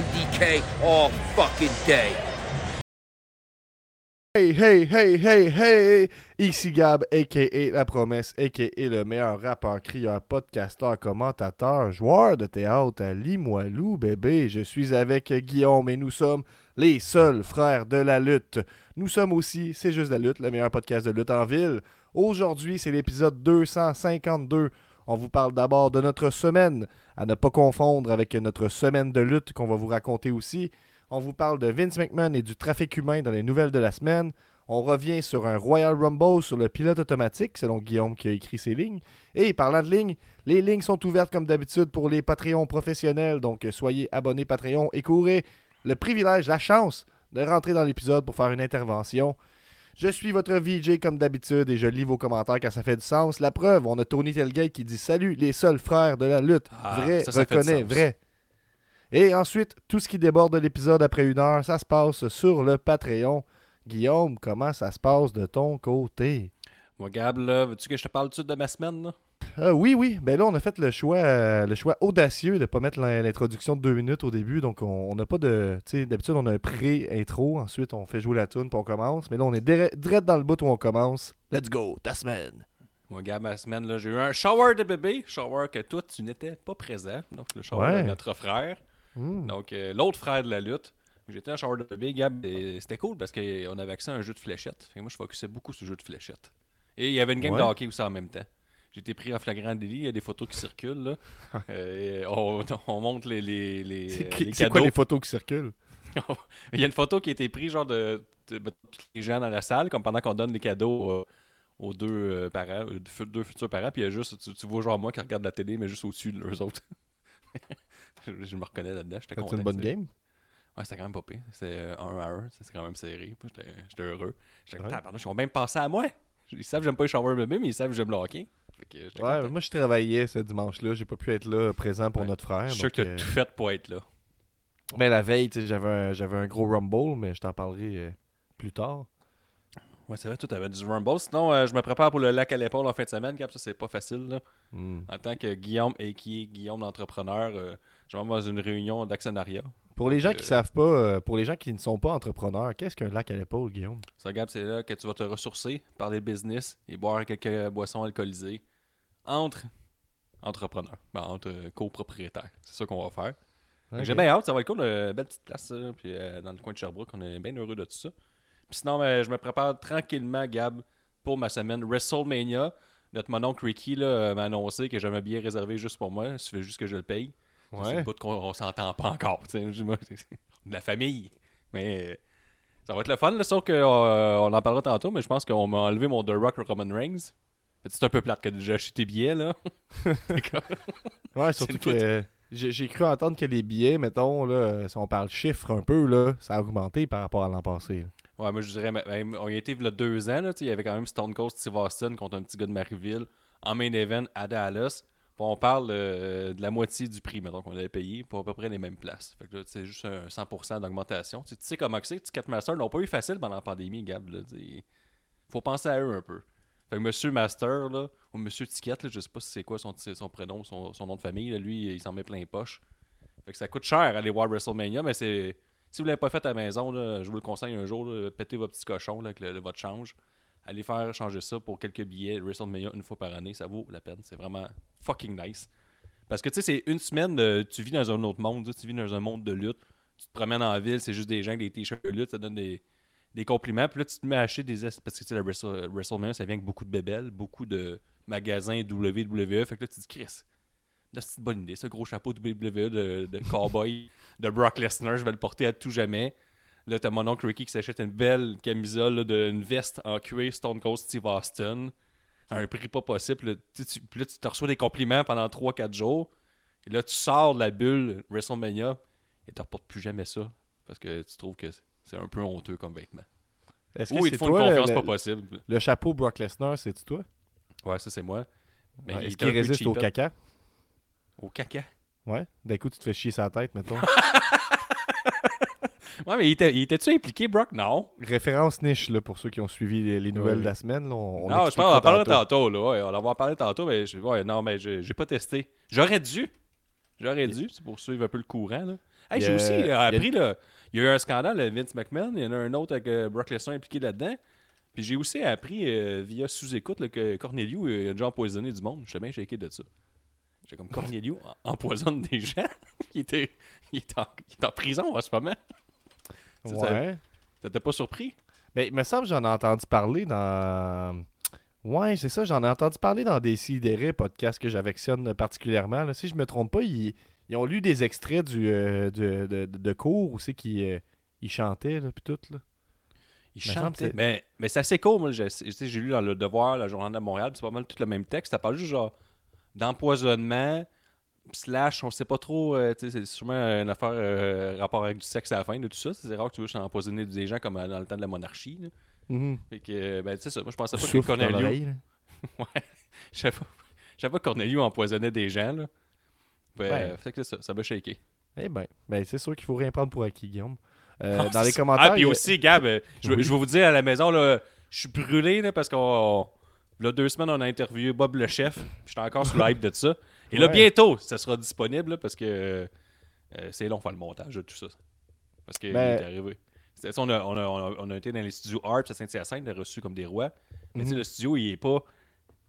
MDK fucking. Hey, hey, hey, hey, hey! Ici Gab, a.k.a. La Promesse, a.k.a. le meilleur rappeur, crieur, podcasteur, commentateur, joueur de théâtre à Limoilou, bébé. Je suis avec Guillaume et nous sommes les seuls frères de la lutte. Nous sommes aussi C'est juste la lutte, le meilleur podcast de lutte en ville. Aujourd'hui, c'est l'épisode 252. On vous parle d'abord de notre semaine, à ne pas confondre avec notre semaine de lutte qu'on va vous raconter aussi. On vous parle de Vince McMahon et du trafic humain dans les nouvelles de la semaine. On revient sur un Royal Rumble sur le pilote automatique, selon Guillaume qui a écrit ces lignes. Et parlant de lignes, les lignes sont ouvertes comme d'habitude pour les Patreons professionnels. Donc soyez abonnés Patreon et courez le privilège, la chance de rentrer dans l'épisode pour faire une intervention. Je suis votre VJ comme d'habitude et je lis vos commentaires quand ça fait du sens. La preuve, on a Tony Telgate qui dit Salut les seuls frères de la lutte. Ah, vrai, ça, ça sens. vrai. Et ensuite, tout ce qui déborde de l'épisode après une heure, ça se passe sur le Patreon. Guillaume, comment ça se passe de ton côté? Moi, Gab, veux-tu que je te parle tout de ma semaine, là? Euh, oui, oui. Ben là, on a fait le choix, euh, le choix audacieux de ne pas mettre l'in- l'introduction de deux minutes au début. Donc, on n'a pas de. Tu sais, d'habitude, on a un pré-intro. Ensuite, on fait jouer la tune puis on commence. Mais là, on est dire- direct dans le bout où on commence. Let's go, ta semaine. Moi, Gab, ma semaine, là, j'ai eu un shower de bébé. Shower que toi, tu n'étais pas présent. Donc, le shower Ouais. de notre frère. Hmm. Donc, euh, l'autre frère de la lutte. J'étais en shower de bébé, Gab, c'était cool parce qu'on avait accès à un jeu de fléchettes. Fait que moi, je focusais beaucoup sur le jeu de fléchettes. Et il y avait une game Ouais. de hockey aussi en même temps. J'ai été pris en flagrant délit. Il y a des photos qui circulent. Là. Euh, on, on montre les, les, les, C'est qui- les c'est quoi les photos qui circulent? Il y a une photo qui a été prise, genre, de, de- de tous les gens dans la salle, comme pendant qu'on donne les cadeaux euh, aux deux euh, parents, euh, deux futurs parents, puis il y a juste, tu, tu vois, genre, moi qui regarde la télé, mais juste au-dessus de eux autres. je, je me reconnais là-dedans, j'étais content. une bonne game? Ouais, c'était quand même pas pire. C'était euh, un à un, c'est quand même serré. J'étais heureux. J'étais Ouais. ils ont même pensé à moi. Ils savent que j'aime pas les shower bébé, mais ils savent que j'aime le hockey. Fait que j'étais Ouais, content. moi, je travaillais ce dimanche-là. J'ai pas pu être là présent pour Ouais. notre frère. Je suis sûr que tu as euh, tout fait pour être là. Mais la veille, tu sais, j'avais un, j'avais un gros Rumble, mais je t'en parlerai euh, plus tard. Ouais, c'est vrai, toi, t'avais du Rumble. Sinon, euh, je me prépare pour le lac à l'épaule en fin de semaine, Cap. Ça, c'est pas facile, là. Hmm. En tant que Guillaume et qui est Guillaume l'entrepreneur, euh, je vais dans une réunion d'actionnariat. Pour les gens qui Euh, savent pas, euh, pour les gens qui ne sont pas entrepreneurs, qu'est-ce qu'un lac à l'épaule, Guillaume? Ça, Gab, c'est là que tu vas te ressourcer, parler business et boire quelques boissons alcoolisées entre entrepreneurs, ben, entre euh, copropriétaires. C'est ça qu'on va faire. J'ai bien hâte, ça va être cool, euh, belle petite place, puis euh, dans le coin de Sherbrooke, on est bien heureux de tout ça. Puis sinon, ben, je me prépare tranquillement, Gab, pour ma semaine WrestleMania. Notre mononcle Ricky m'a annoncé que j'avais un billet réservé juste pour moi, il suffit juste que je le paye. C'est Ouais. le bout qu'on on s'entend pas encore. c'est- c'est de la famille. Mais euh, ça va être le fun, là, sauf qu'on on en parlera tantôt, mais je pense qu'on m'a enlevé mon The Rock Roman Reigns. C'est un peu plate que déjà acheté tes billets, là. Ouais, surtout que euh, j'ai j'ai cru entendre que les billets, mettons, là, euh, si on parle chiffres un peu, là, ça a augmenté par rapport à l'an passé. là. Ouais, moi je dirais, ben, ben, on y était il y a deux ans, là, il y avait quand même Stone Cold Steve Austin contre un petit gars de Marieville en main event à Dallas. On parle euh, de la moitié du prix, mettons, qu'on avait payé pour à peu près les mêmes places. Fait que là, c'est juste un 100% d'augmentation. Tu sais- comment c'est, Ticketmaster l'ont pas eu facile pendant la pandémie, Gab. Là, faut penser à eux un peu. Fait que Monsieur Master, là, ou Monsieur Ticket, là, je sais pas si c'est quoi son, son prénom, son, son nom de famille, lui, il s'en met plein les poches. Fait que ça coûte cher aller voir WrestleMania, mais c'est. Si vous l'avez pas fait à la maison, je vous le conseille un jour, pétez vos petits cochons là, avec le- votre change. Allez faire changer ça pour quelques billets WrestleMania une fois par année, ça vaut la peine. C'est vraiment fucking nice. Parce que tu sais, c'est une semaine, tu vis dans un autre monde, tu vis dans un monde de lutte. Tu te promènes en ville, c'est juste des gens avec des t-shirts de lutte, ça donne des, des compliments. Puis là, tu te mets à acheter des. es- Parce que tu sais, la Wrestle- WrestleMania, ça vient avec beaucoup de bébelles, beaucoup de magasins WWE. Fait que là, tu te dis, Chris, c'est une bonne idée. Ce gros chapeau WWE de cowboy de Brock Lesnar, je vais le porter à tout jamais. Là, t'as mon oncle Ricky qui s'achète une belle camisole, là, de, une veste en cuir Stone Cold Steve Austin à un prix pas possible. Là, tu, puis là, tu te reçois des compliments pendant 3-4 jours. Et là, tu sors de la bulle WrestleMania et tu reportes plus jamais ça parce que tu trouves que c'est un peu honteux comme vêtement. Est-ce Ou ils c'est te font une confiance le, pas possible. le chapeau Brock Lesnar, c'est toi? Ouais, ça, c'est moi. Mais Ouais, Est-ce qu'il résiste au caca? Au caca? Ouais. D'un coup, tu te fais chier sa tête, mettons. Ouais, mais il était- il était-tu impliqué, Brock? Non. Référence niche, là, pour ceux qui ont suivi les, les nouvelles de la semaine. Là, on, on non, je pense qu'on en parlera tantôt. tantôt, là. Ouais, on en va en parler tantôt, mais je- ouais, non, mais j'ai j'ai pas testé. J'aurais dû. J'aurais dû, c'est pour suivre un peu le courant. Là. Hey, j'ai aussi euh, il y a- appris, là, il y a eu un scandale Vince McMahon, il y en a un autre avec euh, Brock Lesnar impliqué là-dedans. Puis j'ai aussi appris euh, via sous-écoute là, que Corneliu euh, a déjà empoisonné du monde. J'étais bien shaké de ça. J'étais comme Corneliu en- empoisonne des gens. il, était, il, est en, il est en prison en ce moment. Ouais. T'étais pas surpris? Mais il me semble que j'en ai entendu parler dans. Ouais, c'est ça, j'en ai entendu parler dans des sidérés podcasts que j'affectionne particulièrement. là. Si je me trompe pas, ils, ils ont lu des extraits du, euh, de, de, de- cours où c'est qu'ils euh, ils chantaient, là, puis tout. Là. Il Me semble chantait. que c'est- Mais, mais c'est assez cool. Moi, j'ai lu dans Le Devoir, la Journal de Montréal, c'est pas mal tout le même texte. Ça parle juste genre d'empoisonnement, slash, on sait pas trop. euh, c'est sûrement une affaire euh, rapport avec du sexe à la fin de tout ça. C'est rare que tu veux empoisonner des gens comme euh, dans le temps de la monarchie. là. Mhm. Fait que, ben, tu sais ça. Moi, je pensais pas que Souffle là. Ouais. Je savais pas, que Corneliu empoisonnait des gens. Là. Ben, Ouais. fait que ça. Ça m'a shaké. Eh bien, ben, c'est sûr qu'il faut rien prendre pour acquis, Guillaume. Euh, Ah, dans les ça. commentaires. Ah, puis a- aussi, Gab, je, vais- Oui. je vais vous dire à la maison, là, je suis brûlé là, parce qu'on. Là, deux semaines, on a interviewé Bob le chef. J'étais encore sous le hype de ça. Et là, Ouais. bientôt, ça sera disponible là, parce que euh, c'est long faire le montage de tout ça. Parce qu'il Ben- est arrivé. On a, on, a, on, a, on a été dans les studios Harps à Saint-Hyacinthe, on a reçu comme des rois. Mais tu sais, Mhm. le studio, il est pas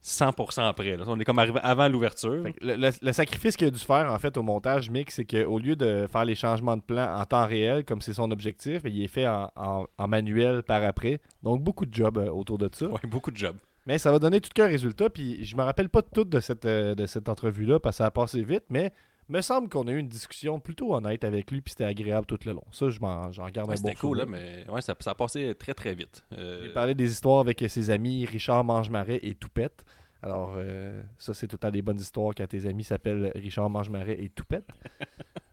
100% prêt. là. On est comme arrivé avant l'ouverture. Le, le- le sacrifice qu'il a dû faire en fait au montage mix, c'est qu'au lieu de faire les changements de plan en temps réel, comme c'est son objectif, il est fait en, en- en manuel par après. Donc beaucoup de job euh, autour de ça. Ouais, beaucoup de jobs. Mais ça va donner tout qu'un résultat. Puis je me rappelle pas tout de cette, euh, de cette entrevue-là parce que ça a passé vite, mais me semble qu'on a eu une discussion plutôt honnête avec lui, puis c'était agréable tout le long. Ça, je m'en j'en garde Ouais, un bon C'était cool, là, mais ouais, ça, ça a passé très très vite. Euh, Il parlait des histoires avec ses amis Richard Mangemarais et Toupette. Alors, euh, ça, c'est tout le temps des bonnes histoires quand tes amis s'appellent Richard Mangemarais et Toupette.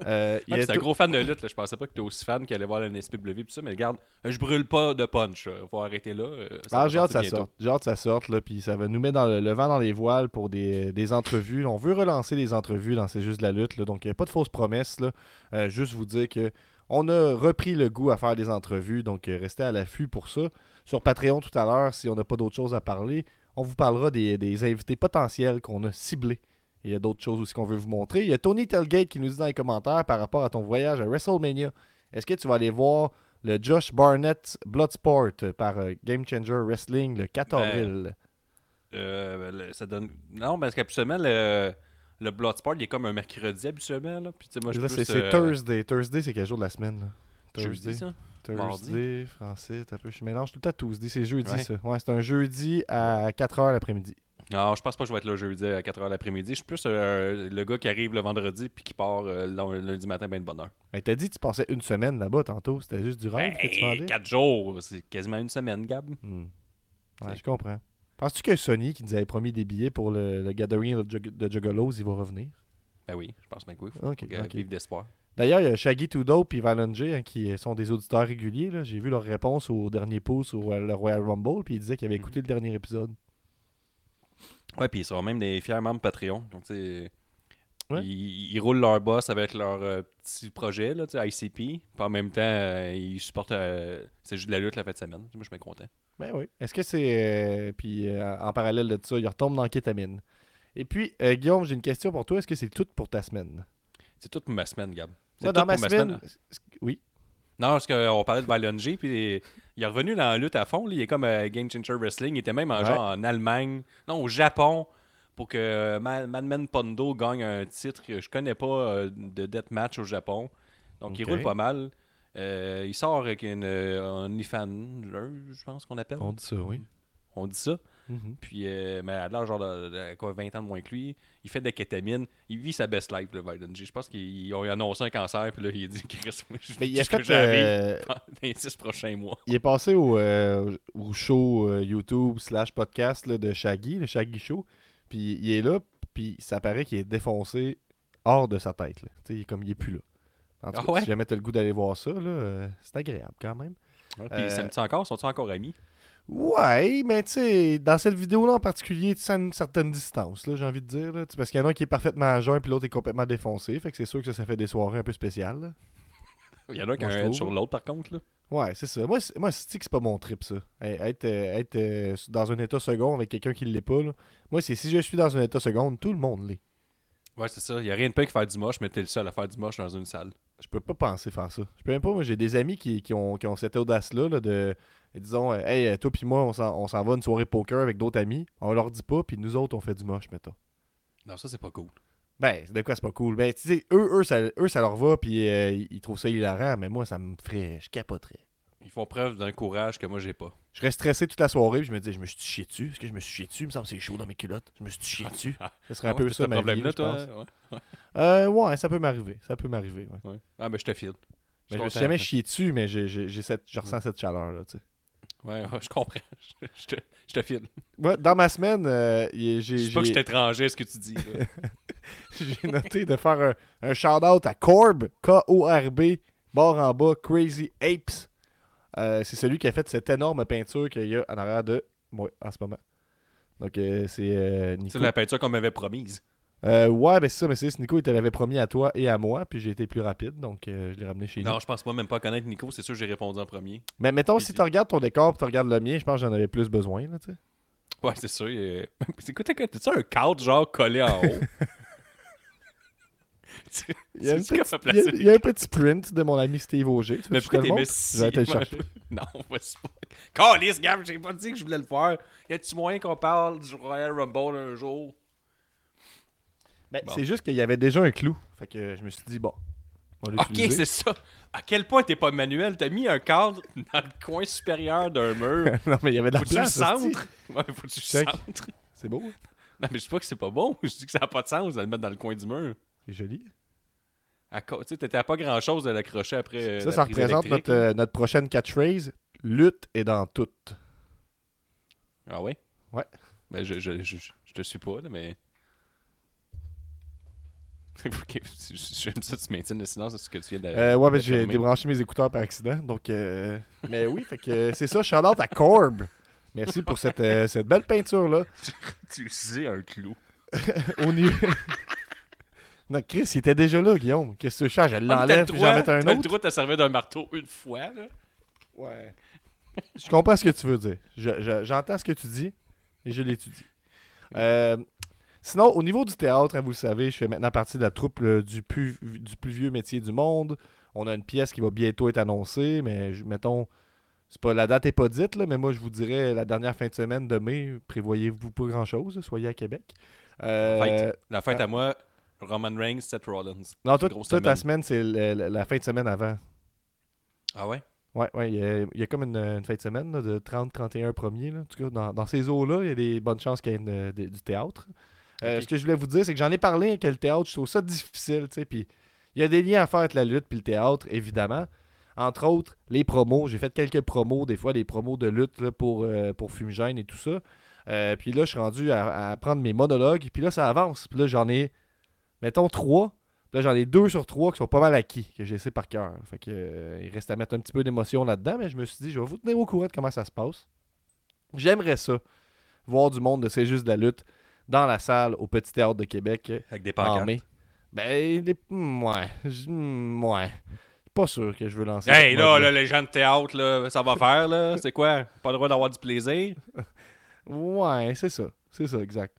Euh, il un tout- gros fan de lutte. Là. Je pensais pas que tu aussi fan qu'il allait voir la NSPW. Pis ça, mais regarde, je brûle pas de punch. euh, Faut arrêter là. euh, ça Ah, j'ai hâte que ça sorte. J'ai hâte que ça sorte, là, puis ça va nous mettre dans le, le vent dans les voiles pour des, des entrevues. On veut relancer les entrevues dans C'est juste de la lutte, là, donc il n'y a pas de fausses promesses. Là. Euh, juste vous dire que on a repris le goût à faire des entrevues, donc restez à l'affût pour ça. Sur Patreon tout à l'heure, si on n'a pas d'autres choses à parler, on vous parlera des, des invités potentiels qu'on a ciblés. Il y a d'autres choses aussi qu'on veut vous montrer. Il y a Tony Telgate qui nous dit dans les commentaires par rapport à ton voyage à WrestleMania. Est-ce que tu vas aller voir le Josh Barnett Bloodsport par euh, Game Changer Wrestling le 4 Ben, avril? Euh, le- ça donne... Non, parce qu'habituellement, le, le Bloodsport, il est comme un mercredi habituellement. Là. Puis, moi, je c'est euh, Thursday. Thursday, c'est quel jour de la semaine? là? Jeudi, Thursday. ça? Thursday, français, t'as peu. Je mélange tout le temps Tuesday. C'est jeudi, Ouais. ça. Ouais, c'est un jeudi à 4h l'après-midi. Non, je pense pas que je vais être là jeudi à 4h l'après-midi. Je suis plus euh, le gars qui arrive le vendredi puis qui part euh, le lundi matin ben de bonne heure. Ben, t'as dit que tu passais une semaine là-bas tantôt. C'était juste du rêve que tu vendais? 4 jours, c'est quasiment une semaine, Gab. Hmm. Ouais, je comprends. Penses-tu que Sony, qui nous avait promis des billets pour le, le Gathering de, Jug- de Juggalos, il va revenir? Ben oui, je pense bien que oui. Faut, Ok, faut que- ok. vivre d'espoir. D'ailleurs, il y a Shaggy Tudo et Valenge hein, qui sont des auditeurs réguliers. J'ai vu leur réponse au dernier pouce sur euh, le Royal Rumble, puis ils disaient qu'ils avaient écouté le dernier épisode. Ouais, puis ils sont même des fiers membres Patreon. Donc, Ouais. ils, ils roulent leur boss avec leur euh, petit projet, là, ICP. Puis en même temps, euh, ils supportent. euh, c'est juste de la lutte la fin de semaine. Moi, je suis content. Ben oui. Est-ce que c'est. puis en parallèle de ça, il retombe dans kétamine. Et puis, Guillaume, j'ai une question pour toi. Est-ce que c'est tout pour ta semaine? C'est toute ma semaine, Gab. C'est Moi, dans ma semaine. Oui. Non, parce qu'on parlait de Balonji, puis il est revenu dans la lutte à fond. là. Il est comme euh, Game Changer Wrestling. Il était même en, Ouais. genre en Allemagne, non, au Japon, pour que euh, Ma- Madman Pondo gagne un titre que je connais pas euh, de deathmatch au Japon. Donc, il roule pas mal. Euh, il sort avec une euh, OnlyFans, je pense qu'on appelle. On dit ça, oui. On dit ça. Mhm. Puis, euh, mais à l'âge genre de, de- quoi, 20 ans de moins que lui, il fait de la kétamine. Il vit sa best life, le Balonji. Je pense qu'ils ont annoncé un cancer, puis là, il a dit moi, je Mais il a ce que euh, dans les six prochains mois. il est passé au, euh, au show euh, YouTube slash podcast là, de Shaggy, le Shaggy Show. Puis il est là, puis ça paraît qu'il est défoncé hors de sa tête. Là. Tu sais, il est comme il est plus là. En tout Ah cas, ouais? si jamais t'as le goût d'aller voir ça, c'est agréable quand même. Puis Euh, ils s'aiment-ils encore? Sont-ils encore amis? Ouais, mais tu sais, dans cette vidéo-là en particulier, tu sens une certaine distance, là, j'ai envie de dire. là. Parce qu'il y en a un qui est parfaitement à jeun, puis l'autre est complètement défoncé. Fait que c'est sûr que ça, ça fait des soirées un peu spéciales. là. Il y en a qui ont moi, je un head sur l'autre, par contre. Là. Ouais, c'est ça. Moi, c'est- moi c'est que c'est pas mon trip, ça. Être, euh, être euh, dans un état second avec quelqu'un qui l'est pas, là. Moi, c'est si je suis dans un état second, tout le monde l'est. Ouais, c'est ça. Il n'y a rien de pire que faire du moche, mais t'es le seul à faire du moche dans une salle. Je peux pas penser faire ça. Je peux même pas. Moi, j'ai des amis qui, qui ont, qui ont cette audace-là là, de. Disons, euh, hey, toi puis moi, on s'en va une soirée poker avec d'autres amis. On leur dit pas, puis nous autres, on fait du moche, mettons. Non, ça, c'est pas cool. Ben, de quoi c'est pas cool? Ben, tu sais, eux, eux, ça, eux, ça leur va, puis euh, ils ils trouvent ça hilarant, mais moi, ça me ferait. Je capoterais. Ils font preuve d'un courage que moi, j'ai pas. Je serais stressé toute la soirée, puis je me dis, je me suis chié dessus. Est-ce que je me suis chié dessus? Il me semble que c'est chaud dans mes culottes. Je me suis chié dessus. Ça serait un peu ça, ce ma vie, là, je toi. pense. Ouais. Euh, ouais, ça peut m'arriver. Ça peut m'arriver, ouais. Ouais. Ah, ben, je te file. Mais je me suis jamais chié dessus, mais j'ai, j'ai, cette, je ressens cette chaleur-là, tu sais. Ouais, ouais, je comprends. Je, je te, je te file. Ouais, dans ma semaine, euh, j'ai, Je sais pas que je suis étranger à ce que tu dis. j'ai noté de faire un, un shout-out à Corb, K-O-R-B, bord en bas, Crazy Apes. Euh, c'est celui qui a fait cette énorme peinture qu'il y a en arrière de moi en ce moment. Donc, euh, c'est euh, Nico. c'est la peinture qu'on m'avait promise. Ouais, ben c'est ça, mais c'est Nico, il te l'avait promis à toi et à moi, puis j'ai été plus rapide, donc je l'ai ramené chez nous. Non, je pense moi même pas connaître Nico. C'est sûr que j'ai répondu en premier. Mais mettons, Puis si tu- regardes ton décor et tu regardes le mien, je pense que j'en avais plus besoin, là, tu sais. Ouais, c'est sûr. C'est quoi, un cadre genre collé en haut? Il y, a un petit print de mon ami Steve Auger. Tu Mais pourquoi t'es si... Non, vas-y pas. Calice, Gab, j'ai pas dit que je voulais le faire. Y a-tu moyen qu'on parle du Royal Rumble un jour? Ben, Bon. C'est juste qu'il y avait déjà un clou. Fait que je me suis dit, bon, Ok, c'est ça. À quel point t'es pas manuel? T'as mis un cadre dans le coin supérieur d'un mur. non, mais il y avait de la Faut-tu le place. centre? Ouais, faut-tu le centre? C'est beau. Non, mais je dis pas que c'est pas bon. Je dis que ça n'a pas de sens de le mettre dans le coin du mur. C'est joli. À Tu sais, t'étais à pas grand chose de l'accrocher après. euh, ça, la ça prise représente notre, euh, notre prochaine catchphrase. Lutte est dans tout. Ah ouais? Ouais. Ben, je, je, je, je te suis pas, là, mais. Ok, J'aime ça, tu maintiennes le silence sur ce que tu viens de. Euh, ouais, mais j'ai débranché mes écouteurs par accident. Donc, euh, mais oui, fait que c'est ça. Shout out à Corb. Merci pour cette, euh, cette belle peinture-là. Tu utilisais un clou. Au niveau. Non, Chris, il était déjà là, Guillaume. Qu'est-ce que tu cherches? Je Ah, mais t'as le l'enlève puis j'en mets un t'as le autre. droit de servir d'un marteau une fois, là. Ouais. Je comprends ce que tu veux dire. Je- je- J'entends ce que tu dis et je l'étudie. Euh, sinon, au niveau du théâtre, hein, vous le savez, je fais maintenant partie de la troupe euh, du, plus, du plus vieux métier du monde. On a une pièce qui va bientôt être annoncée, mais je- mettons, c'est pas la date est pas dite, là, mais moi je vous dirais la dernière fin de semaine de mai, prévoyez-vous pas grand-chose, soyez à Québec. Euh, Fête. La fête à moi, Roman Reigns, Seth Rollins. non, grosse toi, ta semaine. c'est la, la fin de semaine avant. Ah ouais? Ouais, ouais, il y, a, il y a comme une, une fin de semaine là, de 30-31 premiers. Là. En tout cas, dans, dans ces eaux-là, il y a des bonnes chances qu'il y ait une- euh, du théâtre. Euh. Ce que je voulais vous dire, c'est que j'en ai parlé avec le théâtre, je trouve ça difficile, tu sais, puis il y a des liens à faire avec la lutte puis le théâtre, évidemment. Entre autres, les promos. J'ai fait quelques promos, des fois des promos de lutte là, pour, euh, pour Fumigène et tout ça. Euh, puis là, je suis rendu à, à prendre mes monologues, puis là, ça avance. Puis là, j'en ai, mettons, trois. Là, j'en ai deux sur trois qui sont pas mal acquis, que j'ai laissé par cœur. Fait que, euh, il reste à mettre un petit peu d'émotion là-dedans, mais je me suis dit, je vais vous tenir au courant de comment ça se passe. J'aimerais ça, voir du monde de C'est juste de la lutte dans la salle au Petit Théâtre de Québec euh, Avec des en pancartes. mai. Ben, les- hmm, ouais. hmm, ouais. Pas sûr que je veux lancer. Hey, là, là, les gens de théâtre, là, ça va faire, là. C'est quoi? Pas le droit d'avoir du plaisir? Ouais, c'est ça. C'est ça, exact.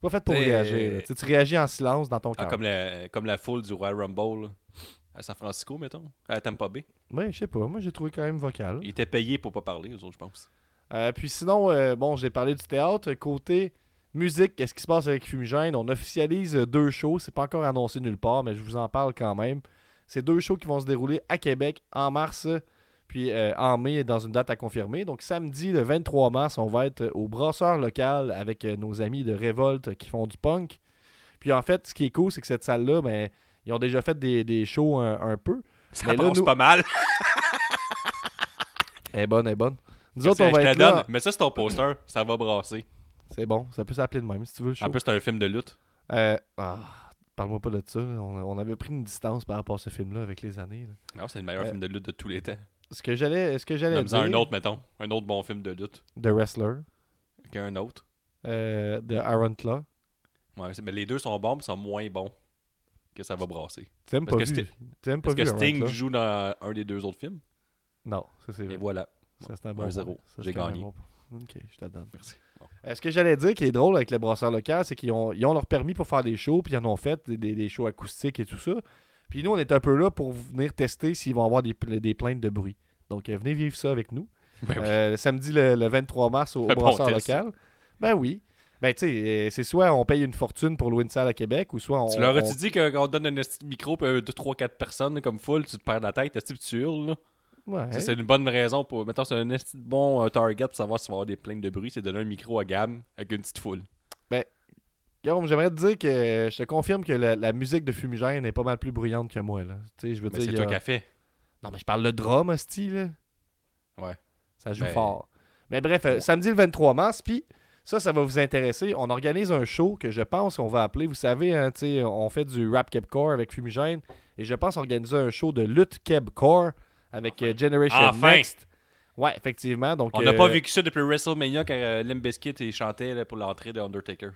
C'est pas fait pour réagir. Tu réagis en silence dans ton Ah, comme, la, comme la foule du Royal Rumble, à San Francisco, mettons. À Tampa Bay. Ouais, je sais pas. Moi, j'ai trouvé quand même vocal. Ils étaient payés pour pas parler, eux autres, je pense. Euh, puis sinon, euh, bon, j'ai parlé du théâtre. Côté musique, qu'est-ce qui se passe avec Fumigène? On officialise euh, deux shows. C'est pas encore annoncé nulle part, mais je vous en parle quand même. C'est deux shows qui vont se dérouler à Québec en mars, puis euh, en mai, dans une date à confirmer. Donc samedi, le 23 mars, on va être au brasseur local avec euh, nos amis de Révolte qui font du punk. Puis en fait, ce qui est cool, c'est que cette salle-là, ben, ils ont déjà fait des, des shows un, un peu. Ça Mais là, nous- pas mal. Elle est bonne, elle est bonne. Nous autres, on je va te être là. donne. Mais ça, c'est ton poster. Ça va brasser. C'est bon, ça peut s'appeler de même si tu veux. show. En plus, c'est un film de lutte. Euh, ah, Parle-moi pas de ça. On, on avait pris une distance par rapport à ce film-là avec les années. là. Non, c'est le meilleur Euh, film de lutte de tous les temps. Ce que j'allais, ce que j'allais dire, un autre, mettons. Un autre bon film de lutte. The Wrestler, Qu'un autre. euh, de Aaron Claw. Ouais, mais les deux sont bons, mais sont moins bons que ça va brasser. Tu n'aimes pas que vu. c'était- Tu aimes pas Parce que Sting joue dans un des deux autres films. Non, ça c'est Et vrai. voilà. Ça c'est un bon un point. zéro. Ça, J'ai gagné. bon. Ok, je te donne. Merci. Bon. Euh, ce que j'allais dire qui est drôle avec le brasseur local, c'est qu'ils ont, ils ont leur permis pour faire des shows, puis ils en ont fait des, des- des shows acoustiques et tout ça. Puis nous, on est un peu là pour venir tester s'ils vont avoir des, des plaintes de bruit. Donc, euh, venez vivre ça avec nous. Ben oui. Euh, samedi le, le 23 mars au, au bon brasseur local. Ben oui. Ben, tu sais, euh, c'est soit on paye une fortune pour louer une salle à Québec, ou soit on. Tu leur on- as-tu dit que on te donne un micro, puis 2, 3, 4 personnes comme full, tu te perds la tête, esti, puis tu hurles. Là? Ouais. C'est une bonne raison pour. Mettons, c'est un bon target pour savoir s'il va y avoir des plaintes de bruit, c'est de donner un micro à gamme avec une petite foule. Guillaume, j'aimerais te dire que je te confirme que la, la musique de Fumigène est pas mal plus bruyante que moi. Là. Je veux Mais dire. c'est toi a- qui as fait. Non, mais je parle de drum, là. Ouais. Ça joue Ben, fort. Mais bref, euh, samedi le 23 mars, puis ça, ça va vous intéresser. On organise un show que je pense qu'on va appeler, vous savez, hein, on fait du rap kebcore avec Fumigène, et je pense organiser un show de lutte kebcore avec euh, Generation Enfin! Next. Ouais, effectivement. Donc, On n'a euh, pas vécu ça depuis WrestleMania quand euh, Limp Bizkit chantait là, pour l'entrée de Undertaker.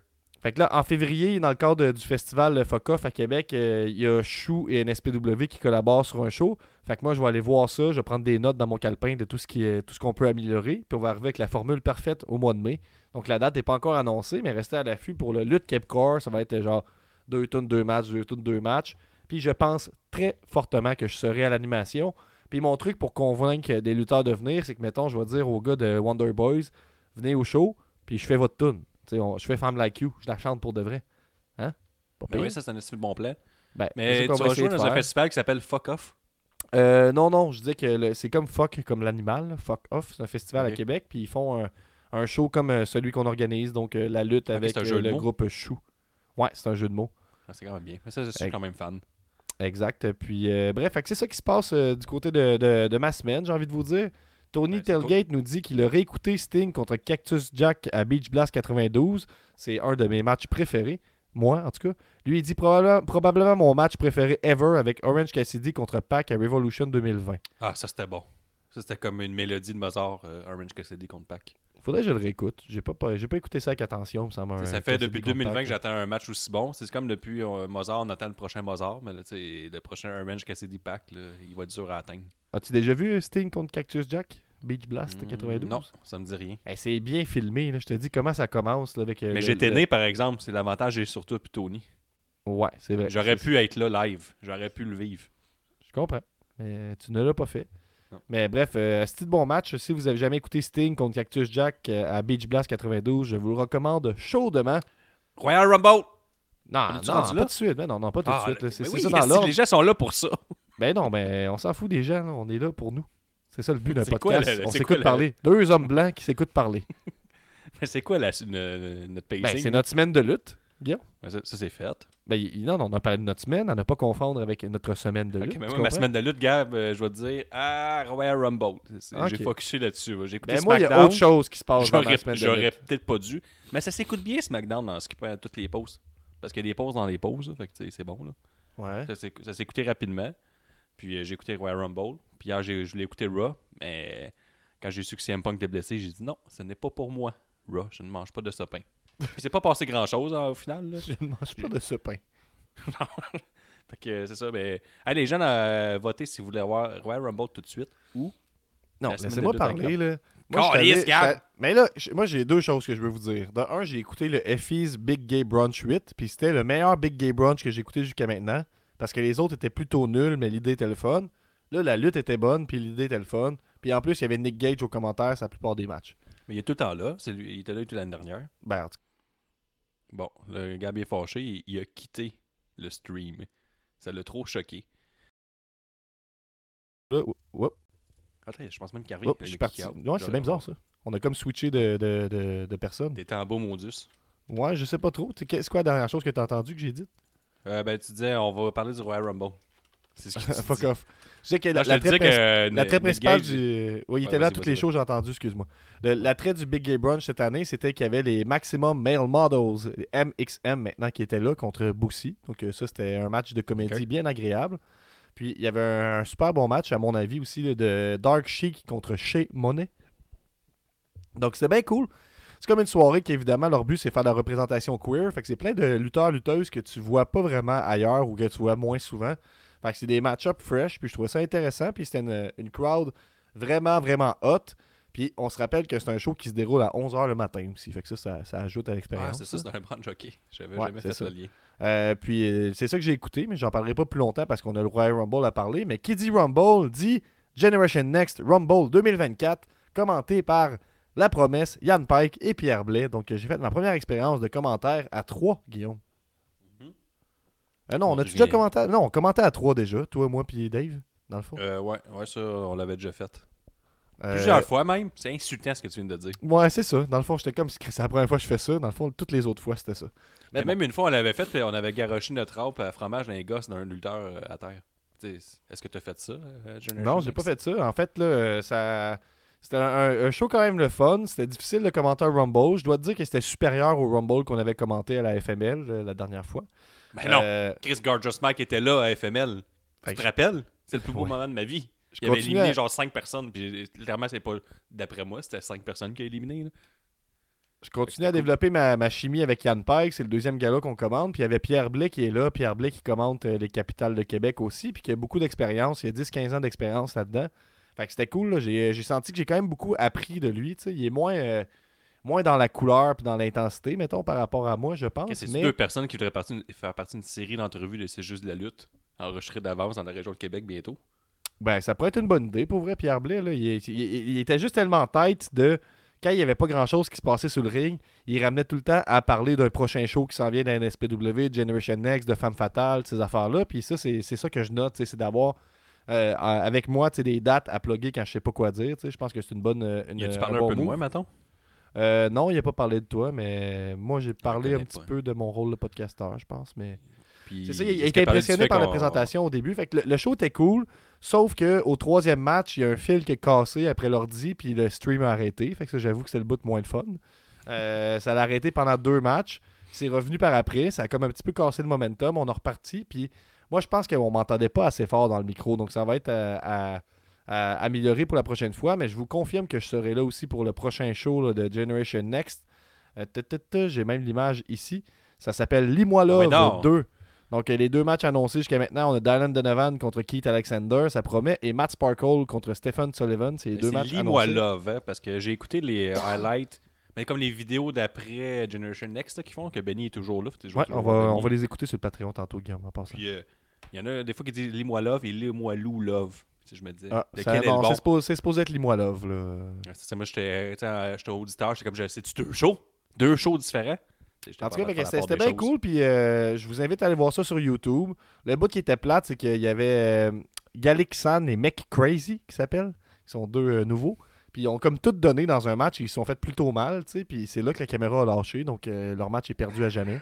Fait que là, en février, dans le cadre du festival Fuck Off à Québec, euh, il y a Chou et NSPW qui collaborent sur un show. Fait que moi, je vais aller voir ça. Je vais prendre des notes dans mon calepin de tout ce qui tout ce qu'on peut améliorer. Puis on va arriver avec la formule parfaite au mois de mai. Donc la date n'est pas encore annoncée, mais restez à l'affût pour le Lutte Cape Core. Ça va être euh, genre deux tonnes, deux matchs, deux tonnes, deux matchs. Puis je pense très fortement que je serai à l'animation. Puis mon truc pour convaincre des lutteurs de venir, c'est que, mettons, je vais dire aux gars de Wonder Boys, venez au show, puis je fais votre tune. On- je fais Femme Like You, je la chante pour de vrai. Hein? Pas Ben oui, ça, c'est un bon plan. Ben, Mais tu vas jouer dans un festival qui s'appelle Fuck Off? Euh, non, non, je disais que c'est comme Fuck, comme l'animal. Fuck Off, c'est un festival à Québec. Puis ils font un, un show comme euh, celui qu'on organise, donc euh, la lutte avec euh, le mots? groupe Chou. Ouais, c'est un jeu de mots. Ah, c'est quand même bien. Mais ça, je suis quand même fan. Exact. Puis bref, c'est ça qui se passe du côté de, de- de ma semaine, j'ai envie de vous dire. Tony Ben, c'est Tailgate nous dit qu'il a réécouté Sting contre Cactus Jack à Beach Blast 92. C'est un de mes matchs préférés. Moi, en tout cas. Lui, il dit probablement, probablement mon match préféré ever avec Orange Cassidy contre Pac à Revolution 2020. Ah, ça, c'était bon. Ça, c'était comme une mélodie de Mozart, euh, Orange Cassidy contre Pac. Faudrait que je le réécoute. J'ai pas, pas- pas écouté ça avec attention. Ça, Ça, ça fait depuis contre 2020 Pac, que j'attends un match aussi bon. C'est comme depuis euh, Mozart, on attend le prochain Mozart. Mais là, le prochain Orange Cassidy Pac, là, il va être dur à atteindre. As-tu déjà vu Sting contre Cactus Jack? Beach Blast Mm, 92 Non, ça me dit rien. C'est bien filmé. Là. Je te dis comment ça commence. là, avec, euh, Mais j'étais né, par exemple. C'est l'avantage, j'ai surtout puis Tony. Ouais, c'est vrai. J'aurais pu être là live. J'aurais pu le vivre. Je comprends. Mais tu ne l'as pas fait. Non. Mais bref, euh, c'était de bon match. Si vous avez jamais écouté Sting contre Cactus Jack euh, à Beach Blast 92, je vous le recommande chaudement. Royal Rumble! Non, non, pas tout de suite. Mais non, non, pas tout de Ah, suite. C'est oui, ça dans l'ordre. Les gens sont là pour ça. Ben non, mais on s'en fout des gens. là. On est là pour nous. C'est ça le but d'un quoi podcast. le- on s'écoute quoi le- parler. Deux hommes blancs qui s'écoutent parler. Mais c'est quoi la, une- notre? Ben, c'est notre semaine de lutte. Ben, ça, ça, c'est fait. Ben, non, on a parlé de notre semaine, à ne pas confondre avec notre semaine de lutte. mais tu moi, ma semaine de lutte, Gab, euh, je vais te dire, ah, Royal Rumble. J'ai focusé là-dessus. là. J'ai écouté Ben, moi, il y a autre chose qui se passe dans J'aurais ma semaine de j'aurais peut-être pas dû. Mais ça s'écoute bien, SmackDown, dans ce qui peut être toutes les pauses. Parce qu'il y a des pauses dans les pauses. Fait que c'est bon. Là. Ouais. Ça écouté rapidement. Puis euh, j'ai écouté Royal Rumble. Puis hier, je voulais écouter Raw. Mais quand j'ai su que CM Punk était blessé, j'ai dit non, ce n'est pas pour moi. Raw, je ne mange pas de ce pain. Puis c'est pas passé grand-chose hein, au final. là. Je ne mange pas de ce pain. Fait que c'est ça. Mais... Allez, les gens, euh, votez si vous voulez avoir Royal Rumble tout de suite. Ou Non, laissez-moi parler, là. Allé- j'étais- Mais là, moi, j'ai deux choses que je veux vous dire. De un, j'ai écouté le Effie's Big Gay Brunch 8, puis c'était le meilleur Big Gay Brunch que j'ai écouté jusqu'à maintenant, parce que les autres étaient plutôt nuls, mais l'idée était le fun. Là, la lutte était bonne, puis l'idée était le fun. Puis en plus, il y avait Nick Gage aux commentaires la plupart des matchs. Mais il est tout le temps là. C'est lui- il était là toute l'année dernière. Ben, en tout Bon, le Gab est fâché. Il, il a quitté le stream. Ça l'a trop choqué. là, Attends, je pense même qu'il arrive. oups, je suis parti. Ouais, c'est bien bizarre, ça. On a comme switché de, de, de. T'étais en beau modus. Ouais, je sais pas trop. C'est quoi la dernière chose que tu as entendu que j'ai dit? Euh, ben, tu disais, on va parler du Royal Rumble. C'est ce que tu Fuck dis. off. Je sais que la, la traite euh, principale Gage- du. Oui, il Ouais, était là à toutes les shows, j'ai entendu, excuse-moi. L'attrait du Big Gay Brunch cette année, c'était qu'il y avait les Maximum Male Models, les MXM maintenant, qui étaient là contre Boosie. Donc, euh, ça, c'était un match de comédie bien agréable. Puis, il y avait un, un super bon match, à mon avis, aussi, de Dark Chic contre Shea Monet. Donc, c'était bien cool. C'est comme une soirée qui, évidemment, leur but, c'est faire de la représentation queer. Fait que c'est plein de lutteurs, lutteuses que tu vois pas vraiment ailleurs ou que tu vois moins souvent. Fait que c'est des match-ups fresh, puis je trouvais ça intéressant. Puis c'était une, une crowd vraiment, vraiment hot. Puis on se rappelle que c'est un show qui se déroule à 11h le matin aussi. Fait que ça, ça, ça ajoute à Ah, l'expérience. c'est ça, c'est dans un brand jockey. J'avais Ouais, jamais fait ça. le lien. Euh, puis euh, c'est ça que j'ai écouté, mais j'en parlerai pas plus longtemps parce qu'on a le Royal Rumble à parler. Mais qui dit Rumble dit Generation Next Rumble 2024, commenté par La Promesse, Yann Pike et Pierre Blais. Donc j'ai fait ma première expérience de commentaire à 3, Guillaume. Mhm. Euh, non, on a déjà commenté à... Non, on commentait à 3 déjà, toi, moi puis Dave, dans le fond. Euh, ouais, ouais, ça, on l'avait déjà fait. Euh, Plusieurs fois même. C'est insultant ce que tu viens de dire. Ouais, c'est ça. Dans le fond, j'étais comme si c'est la première fois que je fais ça. Dans le fond, toutes les autres fois, c'était ça. Mais bon. même une fois, on l'avait fait, on avait garoché notre râpe à fromage dans les gosses d'un lutteur euh, à terre. Est-ce que tu as fait ça, Generation Non, j'ai pas fait ça. En fait, là, ça. C'était un, un show quand même le fun. C'était difficile de commenter un Rumble. Je dois te dire que c'était supérieur au Rumble qu'on avait commenté à la FML euh, la dernière fois. Ben non, Euh, Chris Gorgeous Mike était là à FML. Tu que te rappelles? C'est le plus beau Ouais. moment de ma vie. je Il avait éliminé à- genre 5 personnes. Puis clairement, c'est pas d'après moi, c'était 5 personnes qui a éliminé. là. Je continue à développer ma, ma chimie avec Yann Pike. C'est le deuxième gala qu'on commande. Puis il y avait Pierre Blais qui est là. Pierre Blais qui commente euh, les capitales de Québec aussi. Puis qui a beaucoup d'expérience. Il y a 10-15 ans d'expérience là-dedans. Fait que c'était cool. là. J'ai senti que j'ai quand même beaucoup appris de lui. Il est moins, euh, moins dans la couleur puis dans l'intensité, mettons, par rapport à moi, je pense. C'est mais- deux personnes qui voudraient partir- faire partie d'une série d'entrevues de C'est juste de la lutte, enregistrée d'avance dans la région de Québec bientôt? Ben, ça pourrait être une bonne idée pour vrai, Pierre Blais. Là. Il, est- il- il- il était juste tellement en tête de. Quand il n'y avait pas grand-chose qui se passait sur le ring, il ramenait tout le temps à parler d'un prochain show qui s'en vient d'un NSPW, de Generation Next, de Femme Fatale, de ces affaires-là. Puis ça, c'est ça que je note, c'est d'avoir euh, avec moi tu sais, des dates à plugger quand je sais pas quoi dire. tu sais. Je pense que c'est une bonne. euh, Une, Y a-tu un parlé un bon peu de moi, mettons? Euh, non, il n'a pas parlé de toi, mais moi, j'ai parlé un petit pas. peu de mon rôle de podcasteur, je pense. Mais c'est ça, il, a du impressionné par la présentation au début. Fait que le, le show était cool, sauf que au troisième match, il y a un fil qui est cassé après l'ordi, puis le stream a arrêté. Fait que ça, j'avoue que c'est le bout de moins de fun. Euh, ça l'a arrêté pendant deux matchs. C'est revenu par après. Ça a comme un petit peu cassé le momentum. On a reparti. Puis moi, je pense qu'on m'entendait pas assez fort dans le micro. Donc ça va être à, à- à améliorer pour la prochaine fois. Mais je vous confirme que je serai là aussi pour le prochain show là, de Generation Next. Euh, J'ai même l'image ici. Ça s'appelle Lis-moi non. 2. Donc, euh, les deux matchs annoncés jusqu'à maintenant, on a Dylan Donovan contre Keith Alexander, ça promet, et Matt Sparkle contre Stephen Sullivan. C'est les deux matchs Lis-moi annoncés. Love, hein, parce que j'ai écouté les highlights, mais comme les vidéos d'après Generation Next qui font que Benny est toujours là. toujours Ouais, qu'il on va, on va les écouter sur le Patreon tantôt, Guillaume, en passant. Puis euh, il y en a des fois qui disent Lis-moi Love et Lis-moi Lou Love. Si je me disais, Ah, lequel ça- est non, le bon? c'est supposé, c'est supposé être Lis-moi Love. Là. C'est ça, moi, j'étais auditeur, j'étais comme, c'est-tu deux shows? Deux shows différents? En tout cas, c'était bien choses. cool. Puis euh, je vous invite à aller voir ça sur YouTube. Le bout qui était plate, c'est qu'il y avait euh, Gallic San et Mec Crazy qui s'appellent. Ils sont deux euh, nouveaux. Puis ils ont comme tout donné dans un match. Ils se sont fait plutôt mal. tu sais, Puis c'est là que la caméra a lâché. Donc euh, leur match est perdu à jamais.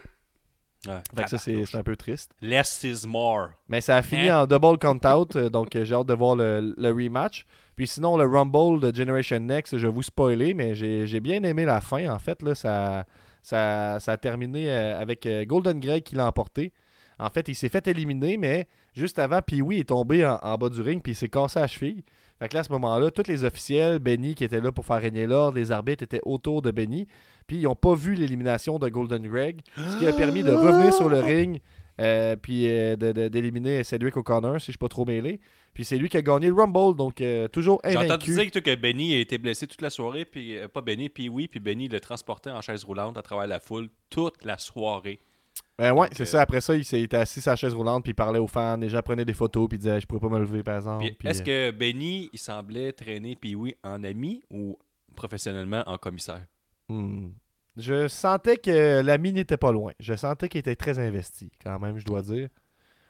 Ouais, Fait que ça, c'est un peu triste. Less is more. Mais ça a fini Hein? en double count-out. euh, donc euh, j'ai hâte de voir le, le rematch. Puis sinon, le Rumble de Generation Next, je vais vous spoiler, mais j'ai bien aimé la fin. En fait, là, ça, ça, ça a terminé avec Golden Greg qui l'a emporté. En fait, il s'est fait éliminer, mais juste avant, puis oui, il est tombé en, en bas du ring, puis il s'est cassé la cheville. Fait que là, à ce moment-là, tous les officiels, Benny qui était là pour faire régner l'ordre, les arbitres étaient autour de Benny, puis ils n'ont pas vu l'élimination de Golden Greg, ce qui a permis de revenir sur le ring, euh, puis euh, d'éliminer Cedric O'Connor, si je ne suis pas trop mêlé. Puis c'est lui qui a gagné le Rumble, donc euh, toujours J'ai entendu invaincu. dire que, que Benny a été blessé toute la soirée, puis euh, pas Benny, puis oui, puis Benny le transportait en chaise roulante à travers la foule toute la soirée. Ben ouais, c'est euh, ça. Après ça, il s'est- il était assis la chaise roulante, puis il parlait aux fans. Les gens prenaient des photos, puis ils disaient Je pourrais pas me lever, par exemple. Puis Puis, est-ce euh, que Benny, il semblait traîner, puis oui, en ami ou professionnellement en commissaire? hmm. Je sentais que l'ami n'était pas loin. Je sentais qu'il était très investi, quand même, je dois dire.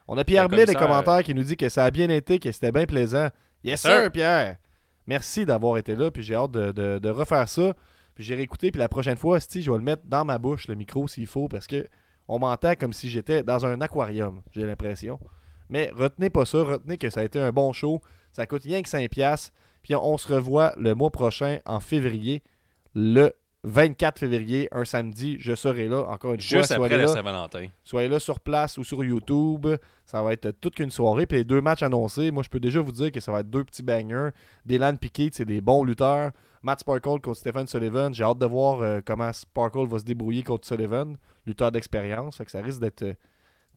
On a Pierre Blais des commentaires qui nous dit que ça a bien été, que c'était bien plaisant. Yes, Sir. Pierre. Merci d'avoir été là, puis j'ai hâte de, de- de refaire ça. Puis j'ai réécouté, puis la prochaine fois, Sti, je vais le mettre dans ma bouche, le micro, s'il faut, parce que on m'entend comme si j'étais dans un aquarium, j'ai l'impression. Mais retenez pas ça, retenez que ça a été un bon show. Ça coûte rien que 5$. piastres. Puis on, se revoit le mois prochain, en février, le 24 février, un samedi. Je serai là, encore une fois. Juste après. Saint-Valentin. Soyez là sur place ou sur YouTube. Ça va être toute qu'une soirée. Puis les deux matchs annoncés, moi, je peux déjà vous dire que ça va être deux petits bangers. Dylan Piquet, c'est des bons lutteurs. Matt Sparkle contre Stephen Sullivan. J'ai hâte de voir euh, comment Sparkle va se débrouiller contre Sullivan, lutteur d'expérience. Ça risque d'être euh,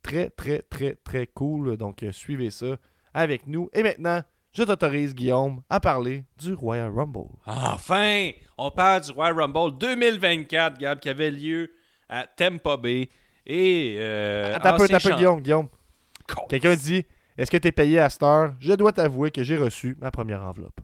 très, très, très, très cool. Donc, euh, suivez ça avec nous. Et maintenant, je t'autorise, Guillaume, à parler du Royal Rumble. Enfin, on parle du Royal Rumble 2024, Gab, qui avait lieu à Tampa Bay. Et. Euh, Attends un peu, ancien attends un peu, Guillaume, Guillaume. Quelqu'un dit Est-ce que tu es payé à cette heure? Je dois t'avouer que j'ai reçu ma première enveloppe.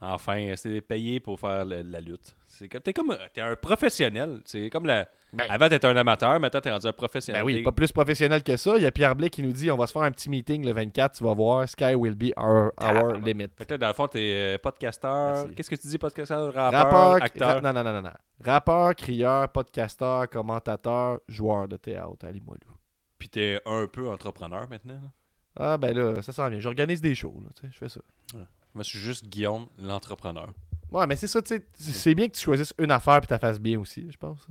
Enfin, c'est payé pour faire le- la lutte? C'est comme, t'es comme t'es un professionnel. C'est comme la. Ben- Avant, t'étais un amateur, maintenant, t'es rendu un professionnel. Ben oui, pas plus professionnel que ça. Il y a Pierre Blais qui nous dit On va se faire un petit meeting le 24, tu vas voir, Sky will be our, limit. Dans le fond, t'es euh, podcasteur. Qu'est-ce que tu dis, podcasteur, rappeur, Rappeur, acteur? non, non, non, non. Rappeur, crieur, podcasteur, commentateur, joueur de théâtre à Limoilou. Puis t'es un peu entrepreneur maintenant. Ah, ben là, ça s'en vient. J'organise des shows, là, tu sais, je fais ça. Moi, je suis juste Guillaume, l'entrepreneur. Ouais, mais c'est ça, tu sais. C'est bien que tu choisisses une affaire et tu la fasses bien aussi, je pense.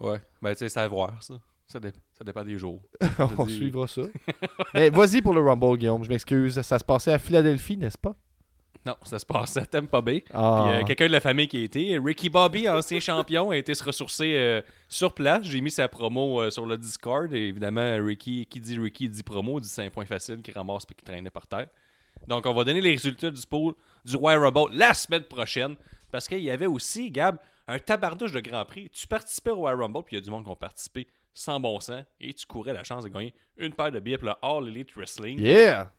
Ouais. Ben, tu sais, c'est à voir, ça. Ça, dé- ça dépend des jours. On suivra ça. mais vas-y pour le Rumble, Guillaume. Je m'excuse. Ça se passait à Philadelphie, n'est-ce pas? Non, ça se passe à Tampa Bay. Ah. Puis, euh, quelqu'un de la famille qui a été. Ricky Bobby, ancien champion, a été se ressourcer euh, sur place. J'ai mis sa promo euh, sur le Discord. Et évidemment, Ricky, qui dit Ricky dit promo, dit c'est un point facile qui ramasse puis qui traînait par terre. Donc, on va donner les résultats du pool du Royal Rumble la semaine prochaine. Parce qu'il y avait aussi, Gab, un tabardouche de Grand Prix. Tu participais au Royal Rumble, puis il y a du monde qui ont participé sans bon sens. Et tu courais la chance de gagner une paire de billets pour le All Elite Wrestling. Yeah!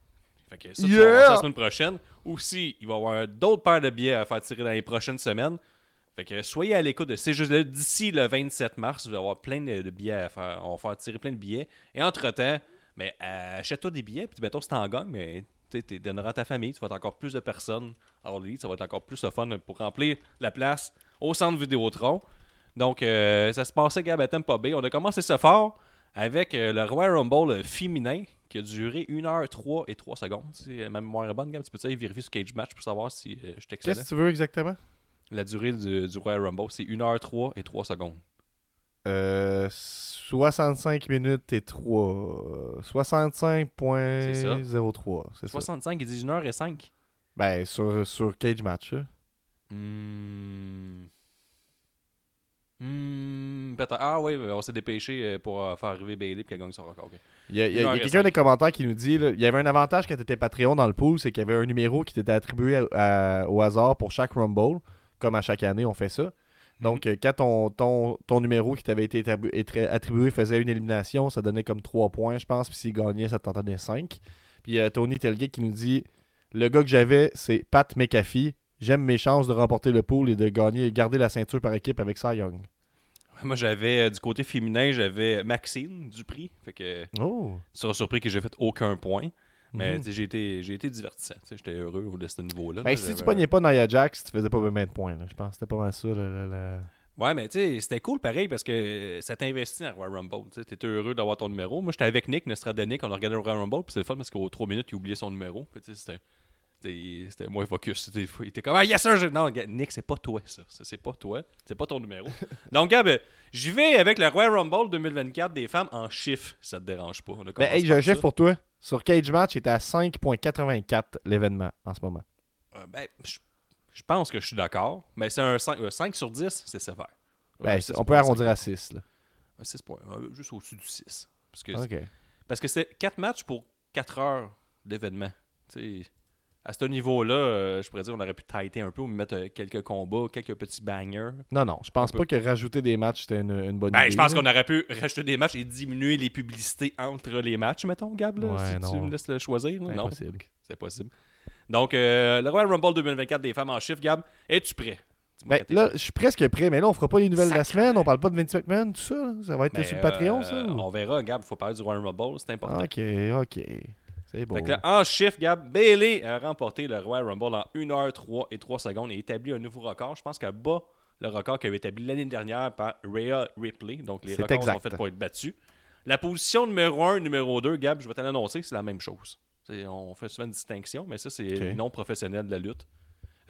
Fait que ça, tu Yeah! la semaine prochaine. Aussi, il va y avoir d'autres paires de billets à faire tirer dans les prochaines semaines. Fait que soyez à l'écoute de ces jeux-là. D'ici le 27 mars, vous allez avoir plein de, billets à faire. On va faire tirer plein de billets. Et entre-temps, mais achète-toi des billets, puis mettons, si t'en gagnes, mais tu donneras à ta famille, tu vas être encore plus de personnes à Elite, ça va être encore plus de fun pour remplir la place au centre Vidéotron. Donc, euh, ça se passait, Gab, à Tampa Bay. On a commencé ça fort avec euh, le Royal Rumble euh, féminin qui a duré 1h03 et 3 secondes. C'est même moins bonne, Gab. Tu peux aller vérifier sur Cage Match pour savoir si euh, je t'excellais. Qu'est-ce que tu veux exactement? La durée du, du Royal Rumble, c'est 1h03 et 3 secondes. Euh, 65 minutes et 3. 65.03. C'est ça. 65 et 19 et 5. Ben, sur, sur Cage Match. Hmm. Hmm. Ah oui, on s'est dépêché euh, pour euh, faire arriver Bailey et qu'elle gagne son record. ok. Il y a, heure quelqu'un des commentaires qui nous dit là, il y avait un avantage quand tu étais Patreon dans le pool, c'est qu'il y avait un numéro qui t'était attribué à- à- au hasard pour chaque Rumble. Comme à chaque année, on fait ça. Donc, euh, quand ton, ton, ton numéro qui t'avait été attribué faisait une élimination, ça donnait comme 3 points, je pense. Puis s'il gagnait, ça t'en donnait 5. Puis euh, Tony Telgate qui nous dit Le gars que j'avais, c'est Pat McAfee. J'aime mes chances de remporter le pool et de gagner et garder la ceinture par équipe avec Cy Young. Moi, j'avais, euh, du côté féminin, j'avais Maxine Dupri. Fait que Oh tu seras surpris que j'ai fait aucun point. Mais Mhm. j'ai été, j'ai été divertissant. J'étais heureux au de ce niveau-là. Ben, si tu pognais pas Nia Jax, tu faisais pas bien de points. Je pense que c'était pas mal ça. là. Ouais, mais tu sais, c'était cool pareil parce que euh, ça t'investit dans Royal Rumble. Tu étais heureux d'avoir ton numéro. Moi, j'étais avec Nick, Nostradonic, on a regardé le Royal Rumble, puis c'est le fun parce qu'aux 3 minutes, il oubliait son numéro. Puis, c'était. C'était moins focus. C'était- Il était comme Ah, yes, sir! Non, Nick, c'est pas toi, ça. C'est pas toi. C'est pas ton numéro. Donc, Gab, euh, j'y vais avec le Royal Rumble 2024 des femmes en chiffres. Ça te dérange pas. On Ben, hey, j'ai un chiffre pour toi. Sur Cage Match, il était à 5.84 l'événement en ce moment. Euh, ben, je je pense que je suis d'accord. Mais c'est un 5, 5 sur 10, c'est sévère. Ben, Ouais, on peut arrondir à 6. Là. Un 6 points. Euh, Juste au-dessus du 6. Parce que OK. Parce que c'est 4 matchs pour 4 heures d'événement. Tu sais, À ce niveau-là, euh, je pourrais dire qu'on aurait pu tighter un peu ou mettre euh, quelques combats, quelques petits bangers. Non, non, je pense pas que rajouter des matchs, c'était une, une bonne Ben, idée. je pense qu'on aurait pu rajouter des matchs et diminuer les publicités entre les matchs, mettons, Gab. là, Ouais, si tu non. me laisses le choisir. là. Non, c'est possible. Donc, euh, le Royal Rumble 2024 des femmes en chiffre, Gab, es-tu prêt? Ben, là, je suis presque prêt, mais là, on fera pas les nouvelles de la semaine, on parle pas de Vince McMahon, tout ça. là. Ça va être Ben, sur le Patreon, ça? ou- On verra, Gab, il faut parler du Royal Rumble, c'est important. Ok, ok. C'est là, en chiffre, Gab, Bailey a remporté le Royal Rumble en 1h03 et 3 secondes et établi un nouveau record. Je pense qu'elle bat le record qui avait été établi l'année dernière par Rhea Ripley. Donc, les records exact. sont faits pour être battus. La position numéro 1, numéro 2, Gab, je vais te l'annoncer, c'est la même chose. On fait souvent une distinction, mais ça, c'est Ok. non professionnel de la lutte.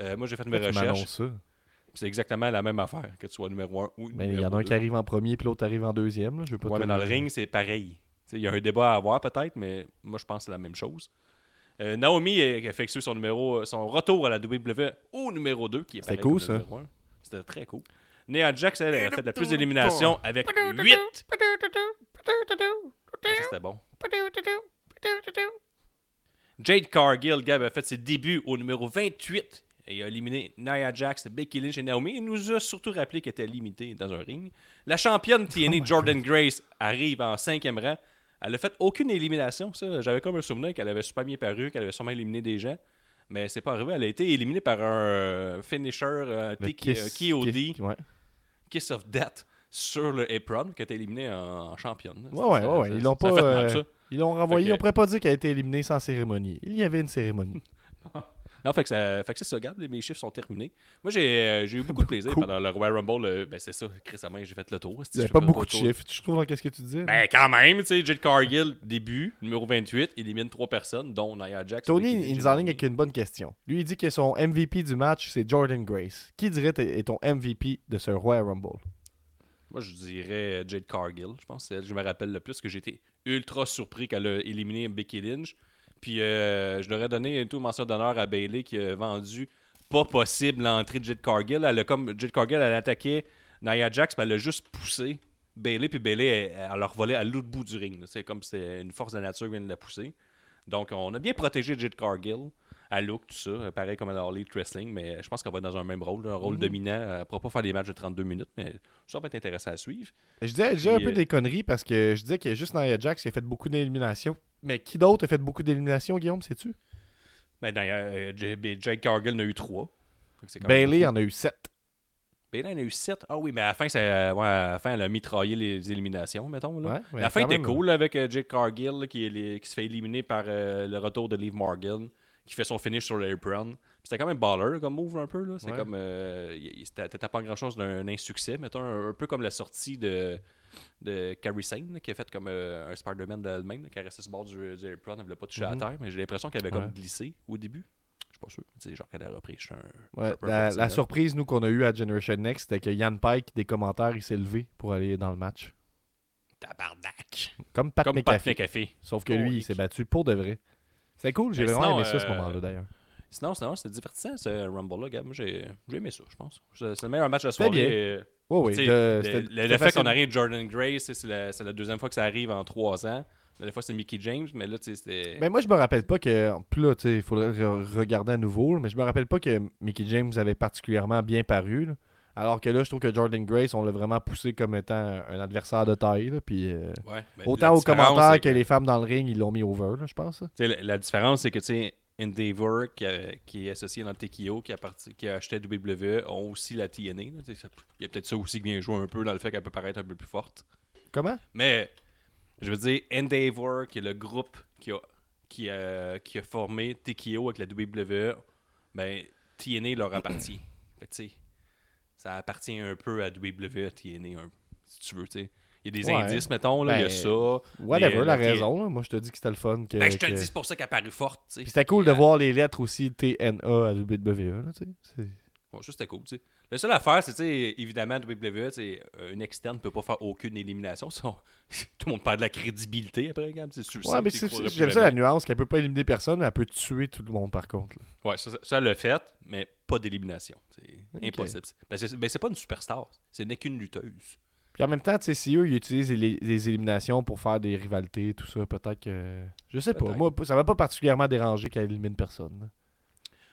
Euh, moi, j'ai fait mes tu recherches. C'est exactement la même affaire, que tu sois numéro 1 ou Mais il y numéro en a un 2. qui arrive en premier, puis l'autre arrive en deuxième. là. Je veux pas Ouais, mais dans le ring, c'est pareil. Il y a un débat à avoir peut-être, mais moi je pense que c'est la même chose. Euh, Naomi a effectué son numéro, son retour à la WWE au numéro 2, qui est C'était cool, ça. C'était très cool. Nia Jax, elle, a fait la plus d'éliminations avec 8. C'était bon. Jade Cargill, Gab, a fait ses débuts au numéro 28 et a éliminé Nia Jax, Becky Lynch et Naomi. Il nous a surtout rappelé qu'elle était limitée dans un ring. La championne TNA Jordan Grace arrive en cinquième rang. Elle a fait aucune élimination. Ça, j'avais comme un souvenir qu'elle avait super bien paru, qu'elle avait sûrement éliminé des gens. Mais c'est pas arrivé. Elle a été éliminée par un euh, finisher euh, T- euh, KOD, kiss- ouais. Kiss of Death, sur le apron, qui a été éliminé en, en championne. Ouais, ouais, ouais, Ils l'ont pas. mal, euh. Ils l'ont renvoyé. Que- On pourrait pas dire qu'elle a été éliminée sans cérémonie. Il y avait une cérémonie. Non, fait que, ça, fait que c'est ça, regarde, mes chiffres sont terminés. Moi, j'ai euh, j'ai eu beaucoup de plaisir pendant le Royal Rumble. euh, ben, c'est ça, récemment, j'ai fait le tour. Il n'y avait pas beaucoup de chiffres. Tu trouves dans qu'est-ce que tu disais? Ben, quand même, tu sais, Jade Cargill, début, numéro 28, élimine trois personnes, dont Nia Jax. Tony, il nous et enligne Naomi. avec une bonne question. Lui, il dit que son MVP du match, c'est Jordan Grace. Qui dirait est ton MVP de ce Royal Rumble? Moi, je dirais euh, Jade Cargill. Je pense que c'est elle que je me rappelle le plus, que j'ai été ultra surpris qu'elle a éliminé Becky Lynch. Puis, euh, je leur ai donné un tout mention d'honneur à Bailey qui a vendu pas possible l'entrée de Jade Cargill. Elle a comme Jade Cargill, elle attaquait Nia Jax, puis elle a juste poussé Bailey, puis Bailey, elle, elle a revolé à l'autre bout du ring. C'est comme si une force de la nature qui vient de la pousser. Donc, on a bien protégé Jade Cargill. À look, tout ça, pareil comme à la Elite Wrestling, mais je pense qu'elle va être dans un même rôle, un rôle Mhm. dominant. Elle ne pourra pas faire des matchs de 32 minutes, mais ça va être intéressant à suivre. Je disais, je disais un Puis, peu euh, des conneries parce que je disais qu'il y a juste Nia Jax qui a fait beaucoup d'éliminations. Mais qui d'autre a fait beaucoup d'éliminations, Guillaume, sais-tu? Ben, d'ailleurs, euh, Jake Cargill en a eu trois. Bailey en a eu sept. Bailey en a eu sept. Ah oui, mais à la fin, ça- ouais, à la fin elle a mitraillé les éliminations, mettons. Là. Ouais, la fin était même, cool avec euh, Jake Cargill qui, est les- qui se fait éliminer par euh, le retour de Liv Morgan, qui fait son finish sur l'apron. C'était quand même baller comme move un peu. là. C'est Ouais. comme. Euh, c'était c'était pas grand chose d'un insuccès, mettons, un, un peu comme la sortie de, de Carrie Sane, qui a fait comme euh, un Spider-Man d'elle-même, qui a resté sur le bord du, du elle voulait pas toucher Mhm. à terre, mais j'ai l'impression qu'elle avait Ouais. comme glissé au début. Je suis pas sûr. Tu sais, genre qu'elle a repris. Je suis un. Ouais, un peu la, surprise, nous, qu'on a eu à Generation Next, c'était que Yann Pike, des commentaires, il s'est levé pour aller dans le match. Tabarnak. Comme Pat Comme Pat McAfee. McAfee. Sauf que lui, il s'est battu pour de vrai. C'est cool, j'ai vraiment aimé ça ce euh, moment-là d'ailleurs. Sinon, sinon c'était divertissant ce Rumble-là, gars. Moi, j'ai aimé ça, je pense. C'est le meilleur match de la soirée. euh, Oui, oui. le, fait qu'on arrive Jordan Grace, c'est la, la deuxième fois que ça arrive en trois ans. La fois, c'est Mickey James, mais là, tu sais, c'était. Mais moi, je me rappelle pas que. Puis là, tu sais, il faudrait re- regarder à nouveau. Mais je me rappelle pas que Mickey James avait particulièrement bien paru. là. Alors que là, je trouve que Jordan Grace, on l'a vraiment poussé comme étant un adversaire de taille. là, Puis euh, Ouais, mais autant aux commentaires que les femmes dans le ring, ils l'ont mis over, là, je pense. La, la différence, c'est que, tu sais, Endeavor, qui, a- qui est associé dans le TKO, qui a, parti- qui a acheté WWE, ont aussi la TNA. Il y a peut-être ça aussi qui vient jouer un peu dans le fait qu'elle peut paraître un peu plus forte. Comment? Mais, je veux dire, Endeavor, qui est le groupe qui a, qui a, qui a formé TKO avec la WWE, ben, TNA leur appartient. Fait ça appartient un peu à WWE, TNA, un- si tu veux, tu sais. Il y a des Ouais. indices, mettons, là, il y a Ben, ça. Whatever, Et, la raison. là. Moi, je te dis que c'était le fun. Que, Ben, je te que- le dis, c'est pour ça qu'elle a paru forte, c'était cool de Euh, voir les lettres aussi TNA à WWE. Là, Bon, ça, c'était cool. La seule affaire, c'est, évidemment, WWE, une externe ne peut pas faire aucune élimination. tout le monde perd de la crédibilité après, regarde. C'est sûr, Ouais, mais j'aime ça la nuance qu'elle peut pas éliminer personne, mais elle peut tuer tout le monde par contre. là. Ouais, ça, ça, l'a fait, mais pas d'élimination. C'est impossible. Ben, c'est, ben, c'est pas une superstar. Ce n'est qu'une lutteuse. Puis en même temps, tu sais, si eux, ils utilisent les, les éliminations pour faire des rivalités, tout ça, peut-être que. Je sais pas. Moi, ça m'a pas particulièrement dérangé qu'elle élimine personne.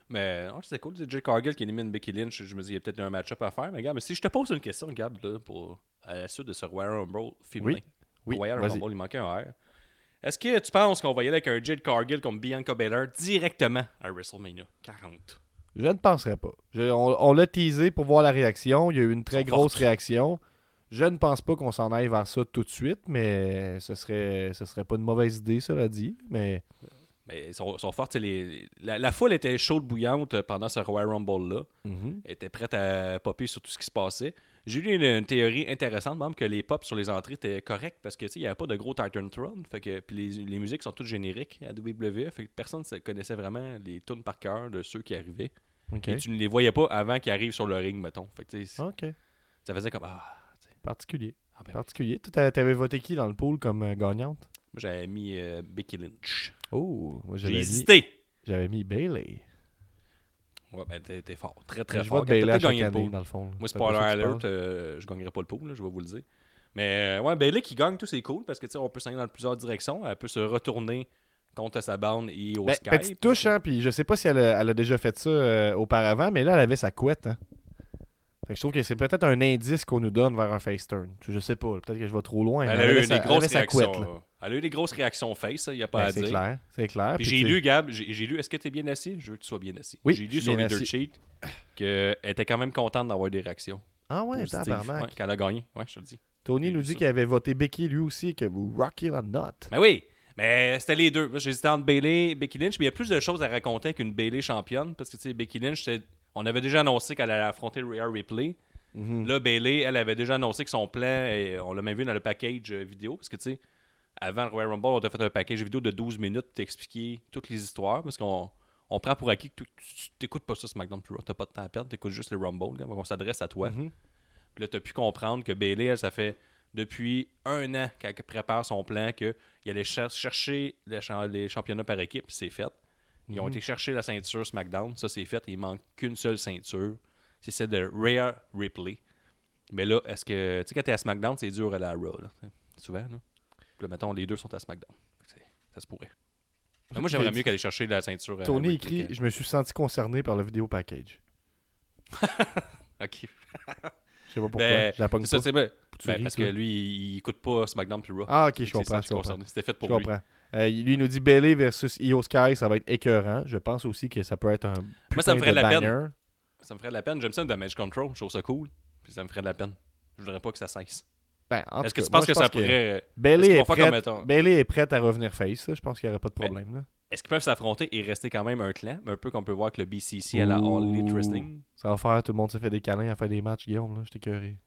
Mais non, c'était cool. C'est Jake Cargill qui élimine Becky Lynch. Je me dis, il y a peut-être un match-up à faire. Mais regarde, mais si je te pose une question, Gab, là, pour, à la suite de ce Royal Rumble féminin. Oui, Royal vas-y. Rumble, il manquait un R. Est-ce que tu penses qu'on va y aller avec un Jade Cargill comme Bianca Belair directement à WrestleMania 40? Je ne penserais pas. Je- on on l'a teasé pour voir la réaction. Il y a eu une très grosse fortes. réaction. Je ne pense pas qu'on s'en aille vers ça tout de suite, mais ce serait, ce serait pas une mauvaise idée, cela dit. Mais Mais ils sont, sont Les, la, la foule était chaude bouillante pendant ce Royal Rumble-là. mhm. Elle était prête à popper sur tout ce qui se passait. J'ai lu une, une théorie intéressante, même, que les pops sur les entrées étaient corrects parce que il n'y avait pas de gros Titan Throne. Fait que, puis les, les musiques sont toutes génériques à WWE. Fait que personne ne connaissait vraiment les tunes par cœur de ceux qui arrivaient. Et tu ne les voyais pas avant qu'ils arrivent sur le ring, mettons. Fait que, ça faisait comme. Ah, Particulier. ah ben, Particulier. Toi, t'a- t'avais voté qui dans le pool comme euh, gagnante? moi, j'avais mis euh, Becky Lynch. Oh, moi J'ai j'avais mis, hésité. j'avais mis Bailey. Ouais, ben, t'es t'es fort. Très, très Je fort. vote Bailey T'as à peut-être chaque gagné le année, pool. dans le fond. Moi, spoiler tu alert, euh, je gagnerai pas le pool, là, je vais vous le dire. Mais euh, ouais, Bailey qui gagne, tout c'est cool parce que tu sais, on peut s'en aller dans plusieurs directions. Elle peut se retourner contre sa bande et au Ben, Skype. petite touche, hein, puis je sais pas si elle a, elle a déjà fait ça euh, auparavant, mais là, elle avait sa couette. Hein. Fait que je trouve que c'est peut-être un indice qu'on nous donne vers un face turn. Je sais pas, peut-être que je vais trop loin. Elle a eu des elle grosses couette, réactions. là. Elle a eu des grosses réactions face, il n'y a pas Ben, à c'est dire. clair, c'est clair. Puis Puis j'ai lu, Gab, j'ai lu, est-ce que tu es bien assis? Je veux que tu sois bien assis. Oui, j'ai lu sur les dirt sheets qu'elle était quand même contente d'avoir des réactions. Ah ouais, tabarnak. Ouais, qu'elle a gagné. Ouais, je te le dis. Tony nous dit qu'il avait voté Becky lui aussi, que vous rockez la note. Mais oui, mais c'était les deux. J'hésitais entre Bailey et Becky Lynch, mais il y a plus de choses à raconter qu'une Bailey championne, parce que tu sais, Becky Lynch, c'était- on avait déjà annoncé qu'elle allait affronter Rhea Ripley. Mhm. Là, Bailey, elle avait déjà annoncé que son plan, et on l'a même vu dans le package euh, vidéo, parce que tu sais, avant le Royal Rumble, on a fait un package vidéo de 12 minutes pour t'expliquer toutes les histoires, parce qu'on on prend pour acquis que tu tu- t'écoutes pas ça SmackDown Pro, t'as pas de temps à perdre, t'écoutes juste le Rumble, donc on s'adresse à toi. Mhm. Puis là, tu as pu comprendre que Bailey, elle, ça fait depuis un an qu'elle prépare son plan, qu'il allait cher- chercher les, cha- les championnats par équipe, puis c'est fait. Ils ont Mhm. été chercher la ceinture SmackDown, ça c'est fait. Il manque qu'une seule ceinture. C'est celle de Rhea Ripley. Mais là, est-ce que. Tu sais, quand t'es à SmackDown, c'est dur à la Raw, là. Souvent, là. Puis là, mettons, les deux sont à SmackDown. Ça se pourrait. Mais moi, j'aimerais J'ai mieux qu'aller chercher la ceinture. euh, Tony écrit Je me suis senti concerné par le vidéo package. Ok. Je sais pas pourquoi. Ben, je la pogne pas. c'est ben, ben, parce que lui, il, écoute pas SmackDown plus Raw. Ah, ok, je comprends. Je. C'était fait Je pour lui. comprends. Euh, lui il nous dit Bailey versus Io Sky, ça va être écœurant. Je pense aussi que ça peut être un. Moi, ça me ferait de la banger. Ça me ferait de la peine. J'aime ça, le damage control. Je trouve ça cool. Puis ça me ferait de la peine. Je voudrais pas que ça cesse. Ben, en Est-ce que tu penses que ça pourrait. Est-ce Bailey est, prête... Bailey est prête à revenir face. là. Je pense qu'il n'y aurait pas de Ben, problème. là. Est-ce qu'ils peuvent s'affronter et rester quand même un clan? Un peu comme on peut voir avec le BCC à la All Elite. Wrestling. Ça va faire tout le monde se fait des câlins à faire des matchs, Guillaume. Là. J'étais curé.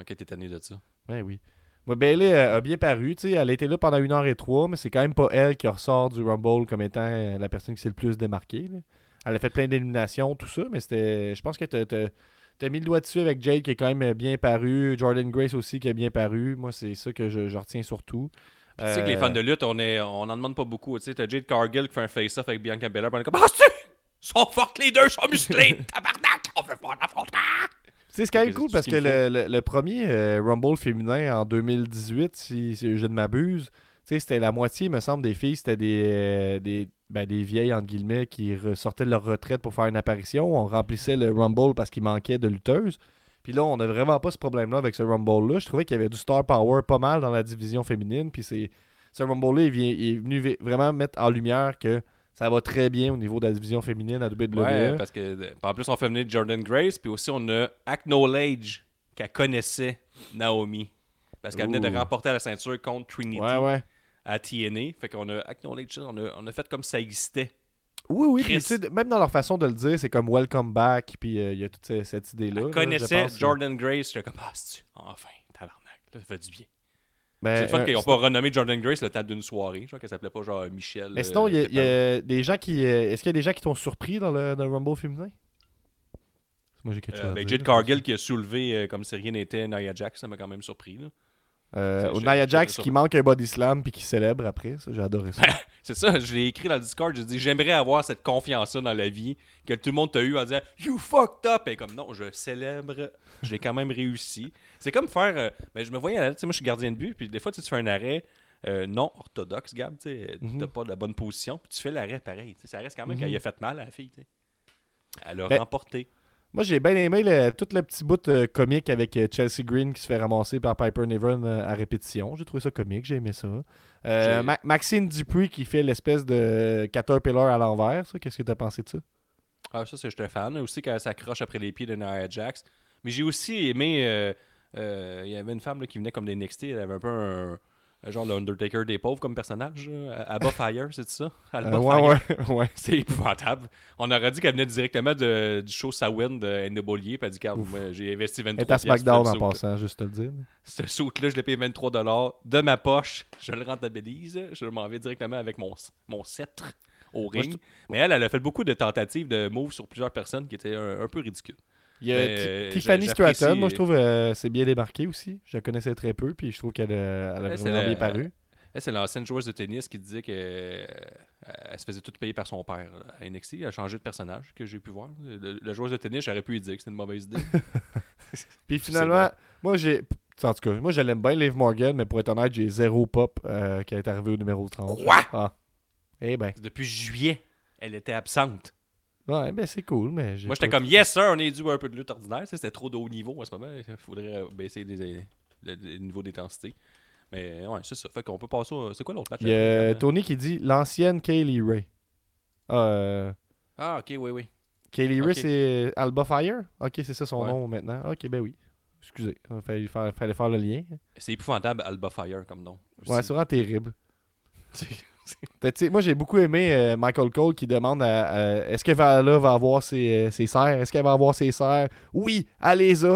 Ok, t'es tanné de ça. Ben oui. Bailey euh, a bien paru. tu sais, Elle a été là pendant une heure et trois, mais c'est quand même pas elle qui ressort du Rumble comme étant euh, la personne qui s'est le plus démarquée. là. Elle a fait plein d'éliminations, tout ça, mais c'était. Je pense que t'as- t'as t'as mis le doigt dessus avec Jade qui est quand même bien paru. Jordan Grace aussi qui est bien paru. Moi, c'est ça que je, je retiens surtout. Tu sais que les Euh, fans de lutte, on est, on en demande pas beaucoup. Tu sais, t'as Jade Cargill qui fait un face-off avec Bianca Belair. on est comme Ah, c'est Ils sont fortes, les deux sont musclés. Tabarnak, on veut l'affrontement. Sais, c'est quand même cool parce ce que le, le- le premier euh, Rumble féminin en 2018, si, si je ne m'abuse, c'était la moitié, me semble, des filles, c'était des, euh, des, ben, des vieilles, entre guillemets, qui sortaient de leur retraite pour faire une apparition. On remplissait le Rumble parce qu'il manquait de lutteuses. Puis là, on n'a vraiment pas ce problème-là avec ce Rumble-là. Je trouvais qu'il y avait du star power pas mal dans la division féminine. Puis c'est ce Rumble-là, il, il est venu vraiment mettre en lumière que ça va très bien au niveau de la division féminine à WWE. Ouais, parce que euh, en plus, on fait venir Jordan Grace, puis aussi on a acknowledge qu'elle connaissait Naomi. Parce qu'elle venait de remporter la ceinture contre Trinity ouais, ouais. à TNA. Fait qu'on a acknowledge ça, on a, on a fait comme ça existait. Oui, oui, puis même dans leur façon de le dire, c'est comme welcome back, puis euh, il y a toute ce- cette idée-là. Elle là, je connaissait pense. Jordan Grace, j'étais comme Ah, c'est enfin, tabarnak, là, ça fait du bien. Ben, c'est le fun euh, qu'ils n'ont pas renommé Jordan Grace le temps d'une soirée. Je crois qu'elle s'appelait pas genre Michel. Mais euh, sinon, il y, a- y des gens qui. euh, Est-ce qu'il y a des gens qui t'ont surpris dans le, dans le Rumble féminin? Moi, j'ai quelque chose Euh, à ben, dire, Jade. Cargill qui a soulevé euh, comme si rien n'était Nia Jax, ça m'a quand même surpris. là. Euh, j'ai- Nia Jax qui manque un body slam puis qui célèbre après. Ça, j'ai adoré ça. C'est ça, je l'ai écrit dans le Discord, j'ai dit j'aimerais avoir cette confiance-là dans la vie que tout le monde t'a eu en disant You fucked up! Et comme non, je célèbre, je l'ai quand même réussi. C'est comme faire. euh, ben, je me voyais, tu sais, moi je suis gardien de but, puis des fois tu fais un arrêt euh, non orthodoxe, Gab, tu t'as pas de la bonne position, puis tu fais l'arrêt pareil. Ça reste quand même Mhm. qu'elle a fait mal à la fille. tu sais. Elle a Ben, remporté. Moi, j'ai bien aimé le- tout le petit bout euh, comique avec euh, Chelsea Green qui se fait ramasser par Piper Niven euh, à répétition. J'ai trouvé ça comique, j'ai aimé ça. Euh, Ma- Maxine Dupuis qui fait l'espèce de Caterpillar à l'envers. ça. Qu'est-ce que tu as pensé de ça? Ah, ça, c'est j'étais fan. Aussi, quand elle s'accroche après les pieds de Nia Jax. Mais j'ai aussi aimé. Il y avait une femme là, qui venait comme des NXT. Elle avait un peu un, un genre l'Undertaker des pauvres comme personnage. là. Abba Fire, c'est ça? Alba Euh, Fire? Ouais, ouais, ouais. C'est épouvantable. On aurait dit qu'elle venait directement de- du show Sawin de Ndebolier. Puis elle dit j'ai investi 23 Elle est à SmackDown en passant, juste te le dire. Ce suit-là, je l'ai payé 23 de ma poche. Je le rentabilise. Je m'en vais directement avec mon, mon sceptre au Moi, je ring. Mais elle, elle a fait beaucoup de tentatives de moves sur plusieurs personnes qui étaient un, un peu ridicules. Il y a euh, Tiffany Stratton, moi je trouve euh, c'est bien démarqué aussi. Je la connaissais très peu, puis je trouve qu'elle a, elle a vraiment bien paru. Elle, c'est l'ancienne joueuse de tennis qui disait qu'elle se faisait tout payer par son père à NXT. Elle a changé de personnage, que j'ai pu voir. Le, le joueuse de tennis, j'aurais pu lui dire que c'était une mauvaise idée. Puis finalement, moi j'ai. En tout cas, moi je l'aime bien, Liv Morgan, mais pour être honnête, j'ai zéro pop euh, qui est arrivé au numéro 30. Quoi? Ah. Eh ben. Depuis juillet, elle était absente. Ouais, ben c'est cool, mais. Moi, j'étais comme, yes, sir, on est dû à un peu de lutte ordinaire. C'était trop de haut niveau en ce moment. Il faudrait baisser les- le, le niveau d'intensité. Mais ouais, c'est ça. Fait qu'on peut passer au. C'est quoi l'autre match? Il y a Tony qui dit l'ancienne Kaylee Ray. Ah, euh, Ah, ok, oui, oui. Kaylee Ray, c'est Alba Fire? Ok, c'est ça son Ouais. nom maintenant. Ok, ben oui. Excusez, il fallait faire, fallait faire le lien. C'est épouvantable, Alba Fire comme nom. Ouais, c'est vraiment terrible. Moi, j'ai beaucoup aimé euh, Michael Cole qui demande est-ce que Valhalla va avoir ses, euh, ses serres? Est-ce qu'elle va avoir ses serres? Oui, allez-y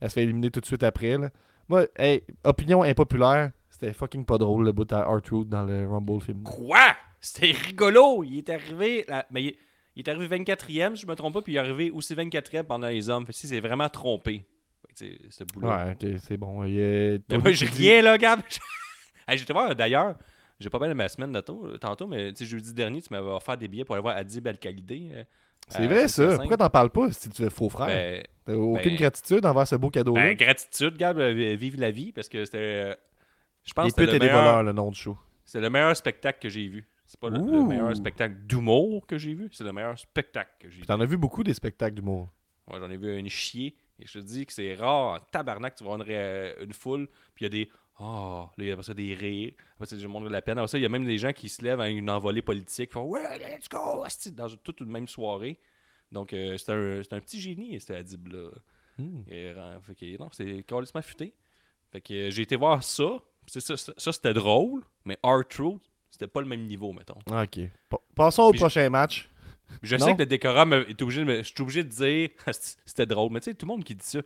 Elle se fait éliminer tout de suite après. Là. Moi, hey, opinion impopulaire, c'était fucking pas drôle le bout à dans le Rumble film. Quoi? C'était rigolo! Il est arrivé. là- Mais il, il est arrivé 24e, si je me trompe pas, puis il est arrivé aussi 24e pendant les hommes. Fait que si c'est vraiment trompé. Fait que, tu sais, ce boulot. Ouais, c'est bon. Il Mais moi, dit- rien, là, Gab. hey, J'étais voir, d'ailleurs, j'ai pas mal ma semaine de tôt- tantôt, mais jeudi dernier, tu m'avais offert des billets pour aller voir Adib Al-Khalidé. euh, C'est vrai ça. Pourquoi t'en parles pas si tu es faux frère? Ben, T'as aucune ben- gratitude envers ce beau cadeau-là? ben, gratitude, Gab, euh, vive la vie, parce que c'était. euh, Je pense que c'était le, meilleur- voleurs, le nom du show. c'est le meilleur spectacle que j'ai vu. C'est pas le, meilleur spectacle d'humour que j'ai vu, c'est le meilleur spectacle que j'ai vu. T'en as vu beaucoup des spectacles d'humour. Moi, j'en ai vu une chier. Et je te dis que c'est rare en tabarnak, tu vas voir une, ré- une foule, puis il y a des. Oh, là, il y a ça des rires. Après ça, je montre de la peine. Après ça, il y a même des gens qui se lèvent à une envolée politique, font Ouais, let's go, dans toute une même soirée. Donc, euh, c'est un, un petit génie, c'était Adib-là. Et, euh, non, c'est complètement futé. Fait que euh, j'ai été voir ça. Ça, ça, ça, c'était drôle, mais R-Truth, c'était pas le même niveau, mettons. Ok. Pa- Passons au Puis je- prochain match. Je Non? sais que le décorum est obligé de je suis obligé de dire c'était drôle, mais tu sais, tout le monde qui dit ça,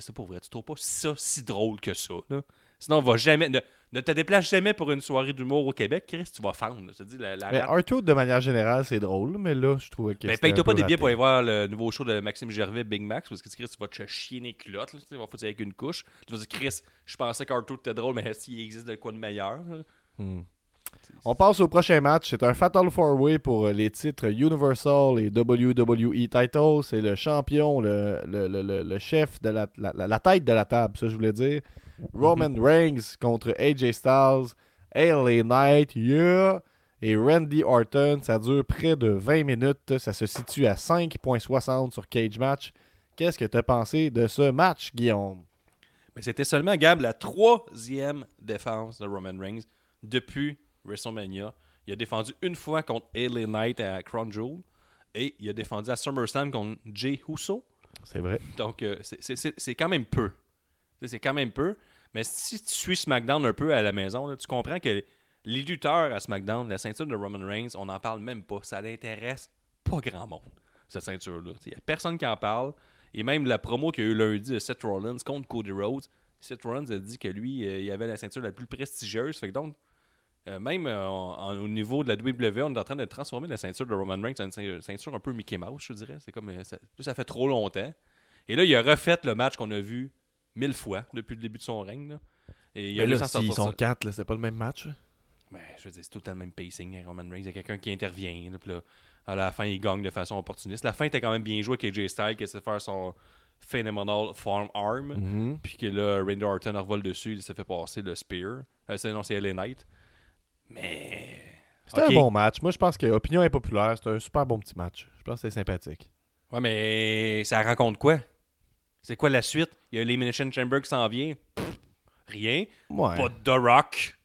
c'est pour vrai, tu trouves pas ça si drôle que ça. Là? Sinon, on va jamais. Ne, ne te déplace jamais pour une soirée d'humour au Québec, Chris, tu vas fendre. Je te dis, la, Mais de manière générale, c'est drôle, mais là, je trouvais que. Ben, c'était paye-toi pas des billets pour aller voir le nouveau show de Maxime Gervais, Big Max, parce que Chris, tu vas te chier les culottes. Là, tu sais, va foutre avec une couche. Tu vas dire, Chris, je pensais qu'Arthur était drôle, mais s'il existe de quoi de meilleur. Hmm. On passe au prochain match. C'est un Fatal 4-Way pour euh, les titres Universal et WWE Titles. C'est le champion, le, le, le- le- chef de la- la- la tête de la table, ça je voulais dire. Roman Reigns contre AJ Styles, LA Knight, yeah, et Randy Orton. Ça dure près de 20 minutes. Ça se situe à 5.60 sur Cage Match. Qu'est-ce que tu as pensé de ce match, Guillaume? Mais c'était seulement, Gab, la troisième défense de Roman Reigns depuis WrestleMania. Il a défendu une fois contre LA Knight à Crown Jewel et il a défendu à SummerSlam contre Jay Uso. C'est vrai. Donc, euh, c'est- quand même peu. C'est quand même peu. Mais si tu suis SmackDown un peu à la maison, tu comprends que les lutteurs à SmackDown, la ceinture de Roman Reigns, on n'en parle même pas. Ça n'intéresse pas grand monde, cette ceinture-là. Il n'y a personne qui en parle. Et même la promo qu'il y a eu lundi de Seth Rollins contre Cody Rhodes, Seth Rollins a dit que lui, euh, il avait la ceinture la plus prestigieuse. Fait donc, euh, même euh, au niveau de la WWE, on est en train de transformer la ceinture de Roman Reigns en une ceint- ceinture un peu Mickey Mouse, je dirais. C'est comme ça, ça fait trop longtemps. Et là, il a refait le match qu'on a vu mille fois depuis le début de son règne. là. Et il a Mais là, s'ils sortir sont ça. quatre, c'est pas le même match. là. Ben, je veux dire, c'est tout le même pacing, hein, Roman Reigns. Il y a quelqu'un qui intervient. là, là, à la fin, il gagne de façon opportuniste. La fin était quand même bien jouée avec AJ Styles qui essaie de faire son Phenomenal Farm Arm. Mhm. Puis que là, Randy Orton revole dessus, il s'est fait passer le Spear. Euh, c'est, non, c'est LA Knight. Mais. C'était un bon match. Moi, je pense que opinion impopulaire, c'était un super bon petit match. Je pense que c'était sympathique. Ouais, mais ça raconte quoi? C'est quoi la suite? Il y a l'Elimination Chamber qui s'en vient. Pff, rien. Ouais. Pas de The Rock.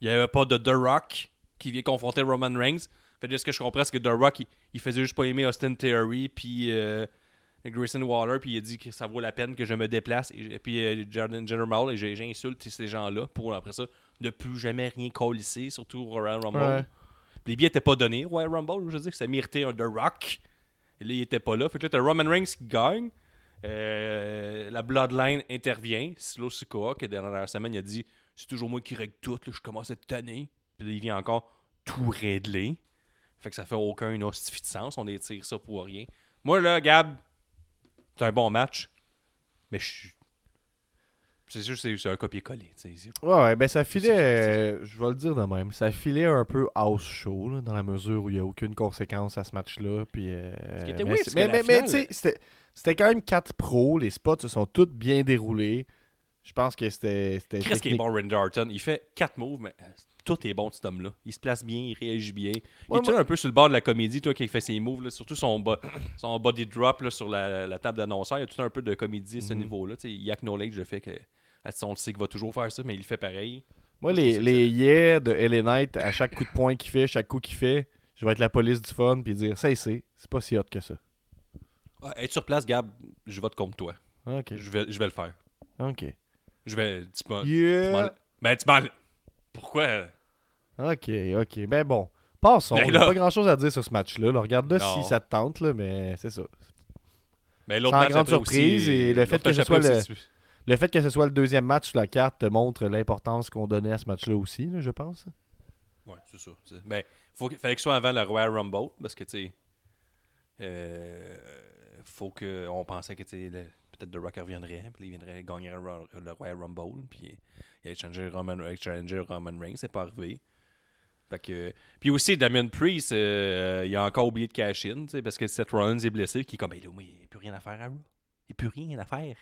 Il n'y avait pas de The Rock qui vient confronter Roman Reigns. Fait que ce que je comprends, c'est que The Rock, il, il faisait juste pas aimer Austin Theory, puis euh, Grayson Waller, puis il a dit que ça vaut la peine que je me déplace. Et, puis euh, Jordan General, et j'insulte ces gens-là pour après ça ne plus jamais rien colisser, surtout au Royal Rumble. Ouais. Les billets n'étaient pas donnés au Royal Rumble. Je veux dire que ça méritait un The Rock. Et là, il était pas là. Fait que là, t'as Roman Reigns qui gagne. Euh, la Bloodline intervient. Silo Sikoa, qui dans la dernière semaine, il a dit C'est toujours moi qui règle tout. Là, je commence à tanné. Puis là, il vient encore tout régler. Fait que ça fait aucun hostifie de sens. On étire ça pour rien. Moi, là, Gab, c'est un bon match. Mais je suis. C'est sûr que c'est- un copier-coller. tu sais. Ouais, ouais, ben ça filait, euh, je vais le dire de même, ça filait un peu house show, là, dans la mesure où il n'y a aucune conséquence à ce match-là. Puis, euh, qui était mais c'est mais, mais, mais, tu sais, c'était- c'était quand même 4 pros, les spots se sont tous bien déroulés. Je pense que c'était. Qu'est-ce qui est bon, Randy Orton Il fait 4 moves, mais euh, tout est bon cet homme-là. Il se place bien, il réagit bien. Ouais, il est un peu sur le bord de la comédie, toi, qui fait ses moves, là, surtout son, bo- son body drop là, sur la, la table d'annonceur. Il y a tout un peu de comédie à ce Mhm. niveau-là. Il acknowledge le fait que on le sait qu'il va toujours faire ça, mais il fait pareil. Moi, les, les yeah de LA Knight, à chaque coup de poing qu'il fait, chaque coup qu'il fait, je vais être la police du fun puis dire ça, c'est c'est pas si hot que ça. Ouais, être sur place, Gab, je vote contre toi. Ok. Je vais, je vais le faire. Ok. Je vais. Tu m'en- tu Yeah. Ben, tu m'en. Pourquoi? Ok, ok. Ben bon. Passons. Ben Il n'y a pas grand chose à dire sur ce match-là. là. Regarde-le si ça te tente, là, mais c'est ça. Ben, l'autre Sans match grande surprise, aussi- et le fait que ce soit aussi, Le fait que ce soit le deuxième match sur la carte te montre l'importance qu'on donnait à ce match-là aussi, là, je pense. Ouais, c'est ça. c'est- Ben, faut fallait que ce soit avant le Royal Rumble, parce que, tu sais, euh, faut que, on pensait que, tu peut-être The Rock reviendrait, puis il viendrait gagner le, Ro- le Royal Rumble, puis il a échangé Roman, échangé Roman Reigns, c'est pas arrivé. Fait que, puis aussi, Damien Priest, euh, il a encore oublié de cash in, tu parce que Seth Rollins est blessé, qui est comme, ben il n'y a plus rien à faire à Raw. Il n'y a plus rien à faire.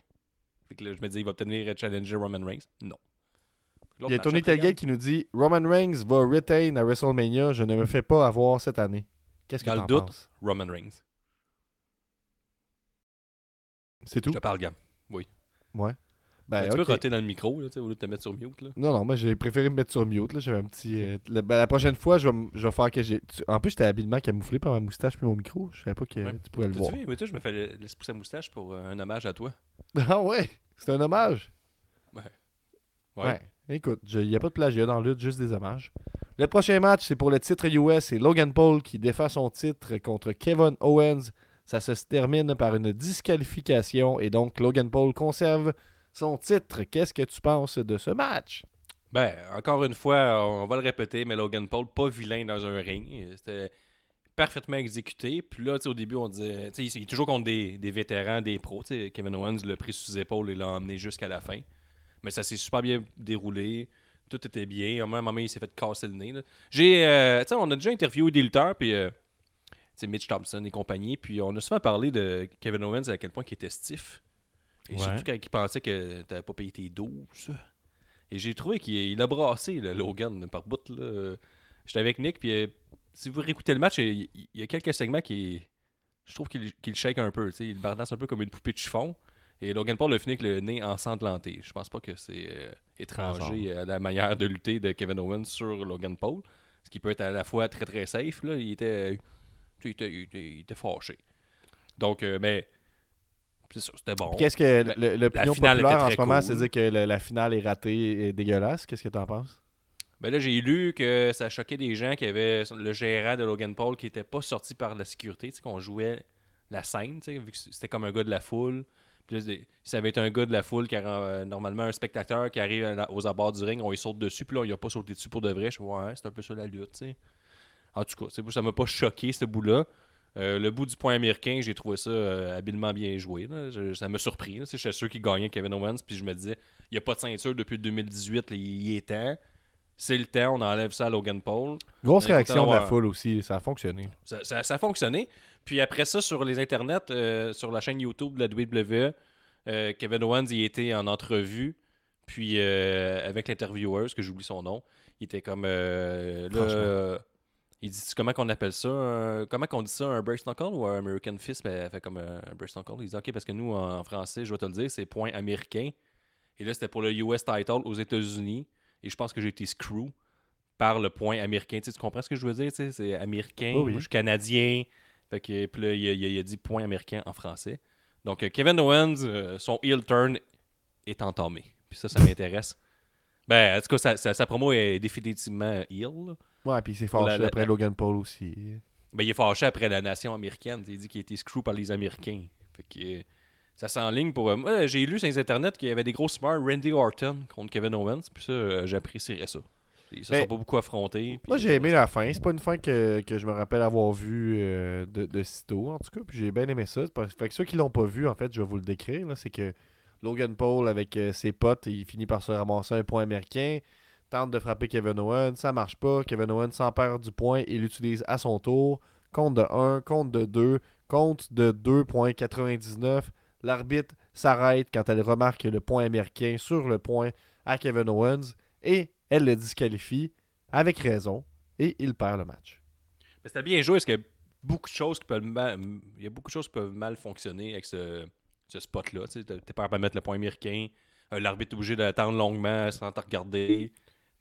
Fait que là, je me dis, il va peut-être venir challenger Roman Reigns. Non. Il y a Tony Telgate qui nous dit Roman Reigns va retain à WrestleMania. Je ne me fais pas avoir cette année. Qu'est-ce que Dans le t'en doute, penses? Roman Reigns. C'est tout? Je parle, Gab. Ouais. Ben, tu peux ok. roter dans le micro, là, tu sais, au lieu de te mettre sur mute. Là. Non, non, moi j'ai préféré me mettre sur mute. Là. J'avais un petit. euh, le- ben, la prochaine fois, je vais, je vais faire que j'ai. tu- En plus, j'étais habilement camouflé par ma moustache puis mon micro. Je savais pas que Ouais. tu pourrais le voir. Mais toi, je me fais le- laisser pousser la moustache pour euh, un hommage à toi. Ah ouais, c'est un hommage? Ouais. Ouais. Écoute, il n'y a pas de plagiat dans le lutte, juste des hommages. Le prochain match, c'est pour le titre US. C'est Logan Paul qui défend son titre contre Kevin Owens. Ça se termine par une disqualification et donc Logan Paul conserve son titre. Qu'est-ce que tu penses de ce match? Ben, encore une fois, on va le répéter, mais Logan Paul, pas vilain dans un ring. C'était parfaitement exécuté. Puis là, au début, on disait. Il est toujours contre des, des vétérans, des pros. Kevin Owens l'a pris sous épaule et l'a emmené jusqu'à la fin. Mais ça s'est super bien déroulé. Tout était bien. À un moment, il s'est fait casser le nez. J'ai. euh, on a déjà interviewé des puis. euh, Mitch Thompson et compagnie. Puis on a souvent parlé de Kevin Owens à quel point il était stiff. Et Ouais. surtout quand il pensait que tu pas payé tes 12. Et j'ai trouvé qu'il il a brassé le Logan par bout. J'étais avec Nick, puis euh, si vous réécoutez le match, il, il y a quelques segments qui. Je trouve qu'il shake un peu. Il le bardasse un peu comme une poupée de chiffon. Et Logan Paul a fini avec le nez ensanglanté. Je pense pas que c'est euh, étranger à la manière de lutter de Kevin Owens sur Logan Paul. Ce qui peut être à la fois très très safe. Là. Il, était, sais, il, était, il était- il était fâché. Donc, euh, mais. C'est ça, c'était bon. Qu'est-ce que le- l'opinion finale populaire en ce moment, cool. c'est dire que le- la finale est ratée et dégueulasse? Qu'est-ce que tu en penses? Ben là, j'ai lu que ça choquait des gens qui avaient le gérant de Logan Paul qui n'était pas sorti par la sécurité, tu sais, qu'on jouait la scène, tu sais, vu que c'était comme un gars de la foule. Puis ça avait été un gars de la foule qui a euh, normalement un spectateur qui arrive aux abords du ring, on y saute dessus, puis là, il a pas sauté dessus pour de vrai. Je ouais, c'est un peu ça la lutte, tu sais. En tout cas, ça m'a pas choqué, ce bout-là. Euh, le bout du point américain, j'ai trouvé ça euh, habilement bien joué. Je- ça m'a surpris. sais, J'étais sûr qu'il gagnait Kevin Owens, puis je me disais, il n'y a pas de ceinture depuis 2018, là, il est temps. C'est le temps, on enlève ça à Logan Paul. Grosse réaction de la foule aussi, ça a fonctionné. Ça, ça- ça a fonctionné. Puis après ça, sur les internets, euh, sur la chaîne YouTube de la WWE, Kevin Owens il était en entrevue. Puis avec l'intervieweur, que j'oublie son nom, il était comme euh, là, il dit comment qu'on appelle ça un- Comment qu'on dit ça Un Brace Knuckle ou un American Fist? Ben, Elle fait comme un Brace Knuckle. Il dit ok, parce que nous en français, je vais te le dire, c'est point américain. Et là, c'était pour le US title aux États-Unis. Et je pense que j'ai été screw par le point américain. Tu, sais, tu comprends ce que je veux dire? C'est américain, Oui, oui. moi, je suis canadien. Fait que, puis là, il a, il a- il a dit point américain en français. Donc, euh, Kevin Owens, euh, son heel turn est entamé. Puis ça, ça m'intéresse. Ben, en tout cas, sa, sa- sa promo est définitivement heel. Ouais, puis il s'est la- fâché la- après Logan Paul aussi. Ben, il est fâché après la nation américaine. Il dit qu'il a été screw par les Américains. Fait que euh, ça s'enligne pour. euh, moi, j'ai lu sur les internets qu'il y avait des gros smart Randy Orton contre Kevin Owens. Puis ça, euh, j'apprécierais ça. Ils se Ben, sont pas beaucoup affrontés. Moi, j'ai aimé la fin. C'est pas une fin que, que je me rappelle avoir vue euh, de, de sitôt, en tout cas. Puis j'ai bien aimé ça. Fait que ceux qui l'ont pas vu, en fait, je vais vous le décrire. C'est que Logan Paul, avec euh, ses potes, il finit par se ramasser un point américain. Tente de frapper Kevin Owens. Ça marche pas. Kevin Owens s'empare du point et l'utilise à son tour. Compte de 1, compte de 2, compte de 2.99. L'arbitre s'arrête quand elle remarque le point américain sur le point à Kevin Owens et elle le disqualifie. avec raison, et il perd le match. C'était bien joué, parce qu'il y a beaucoup de choses qui peuvent mal, il y a beaucoup de choses qui peuvent mal fonctionner avec ce, spot-là. Tu n'es pas de mettre le point américain. Euh, L'arbitre est obligé d'attendre longuement sans te regarder.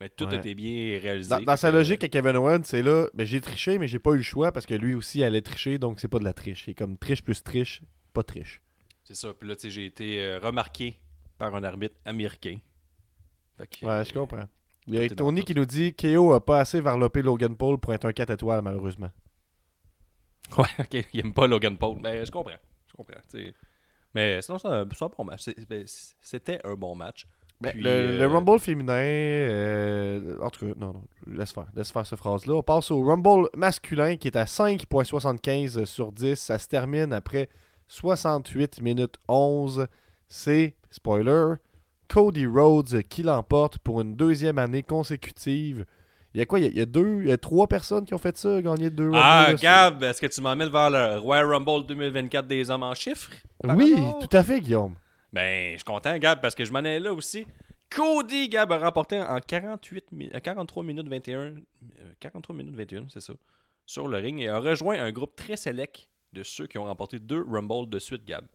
Mais tout Ouais. était bien réalisé. Dans, dans sa logique à Kevin Owens, c'est là, ben, j'ai triché, mais j'ai pas eu le choix parce que lui aussi allait tricher, donc c'est pas de la triche. C'est comme triche plus triche, pas triche. C'est ça. Puis là, tu sais, j'ai été euh, remarqué par un arbitre américain. Que, Ouais, je comprends. Il y a Tony qui nous dit KO a pas assez varlopé Logan Paul pour être un 4 étoiles, malheureusement. Ouais, ok, il aime pas Logan Paul. Mais je comprends. Je comprends. Mais sinon, c'est un, bon match. Ben, C'était un bon match. Ben, Puis, le, euh, le Rumble féminin, euh, en tout cas, non, non, laisse faire, laisse faire cette phrase-là. On passe au Rumble masculin qui est à 5.75 sur 10. Ça se termine après 68 minutes 11. C'est, spoiler, Cody Rhodes qui l'emporte pour une deuxième année consécutive. Il y a quoi? Il y a, il y a deux, il y a trois personnes qui ont fait ça, gagné deux Ah, Rumble, Gab, est-ce que tu m'emmènes vers le Royal Rumble 2024 des hommes en chiffres? Oui, tout à fait, Guillaume. Ben, je suis content, Gab, parce que je m'en allais là aussi. Cody, Gab, a remporté en 48 mi- euh, 43 minutes 21. euh, 43 minutes 21, c'est ça. Sur le ring et a rejoint un groupe très sélect de ceux qui ont remporté deux Rumble de suite, Gab.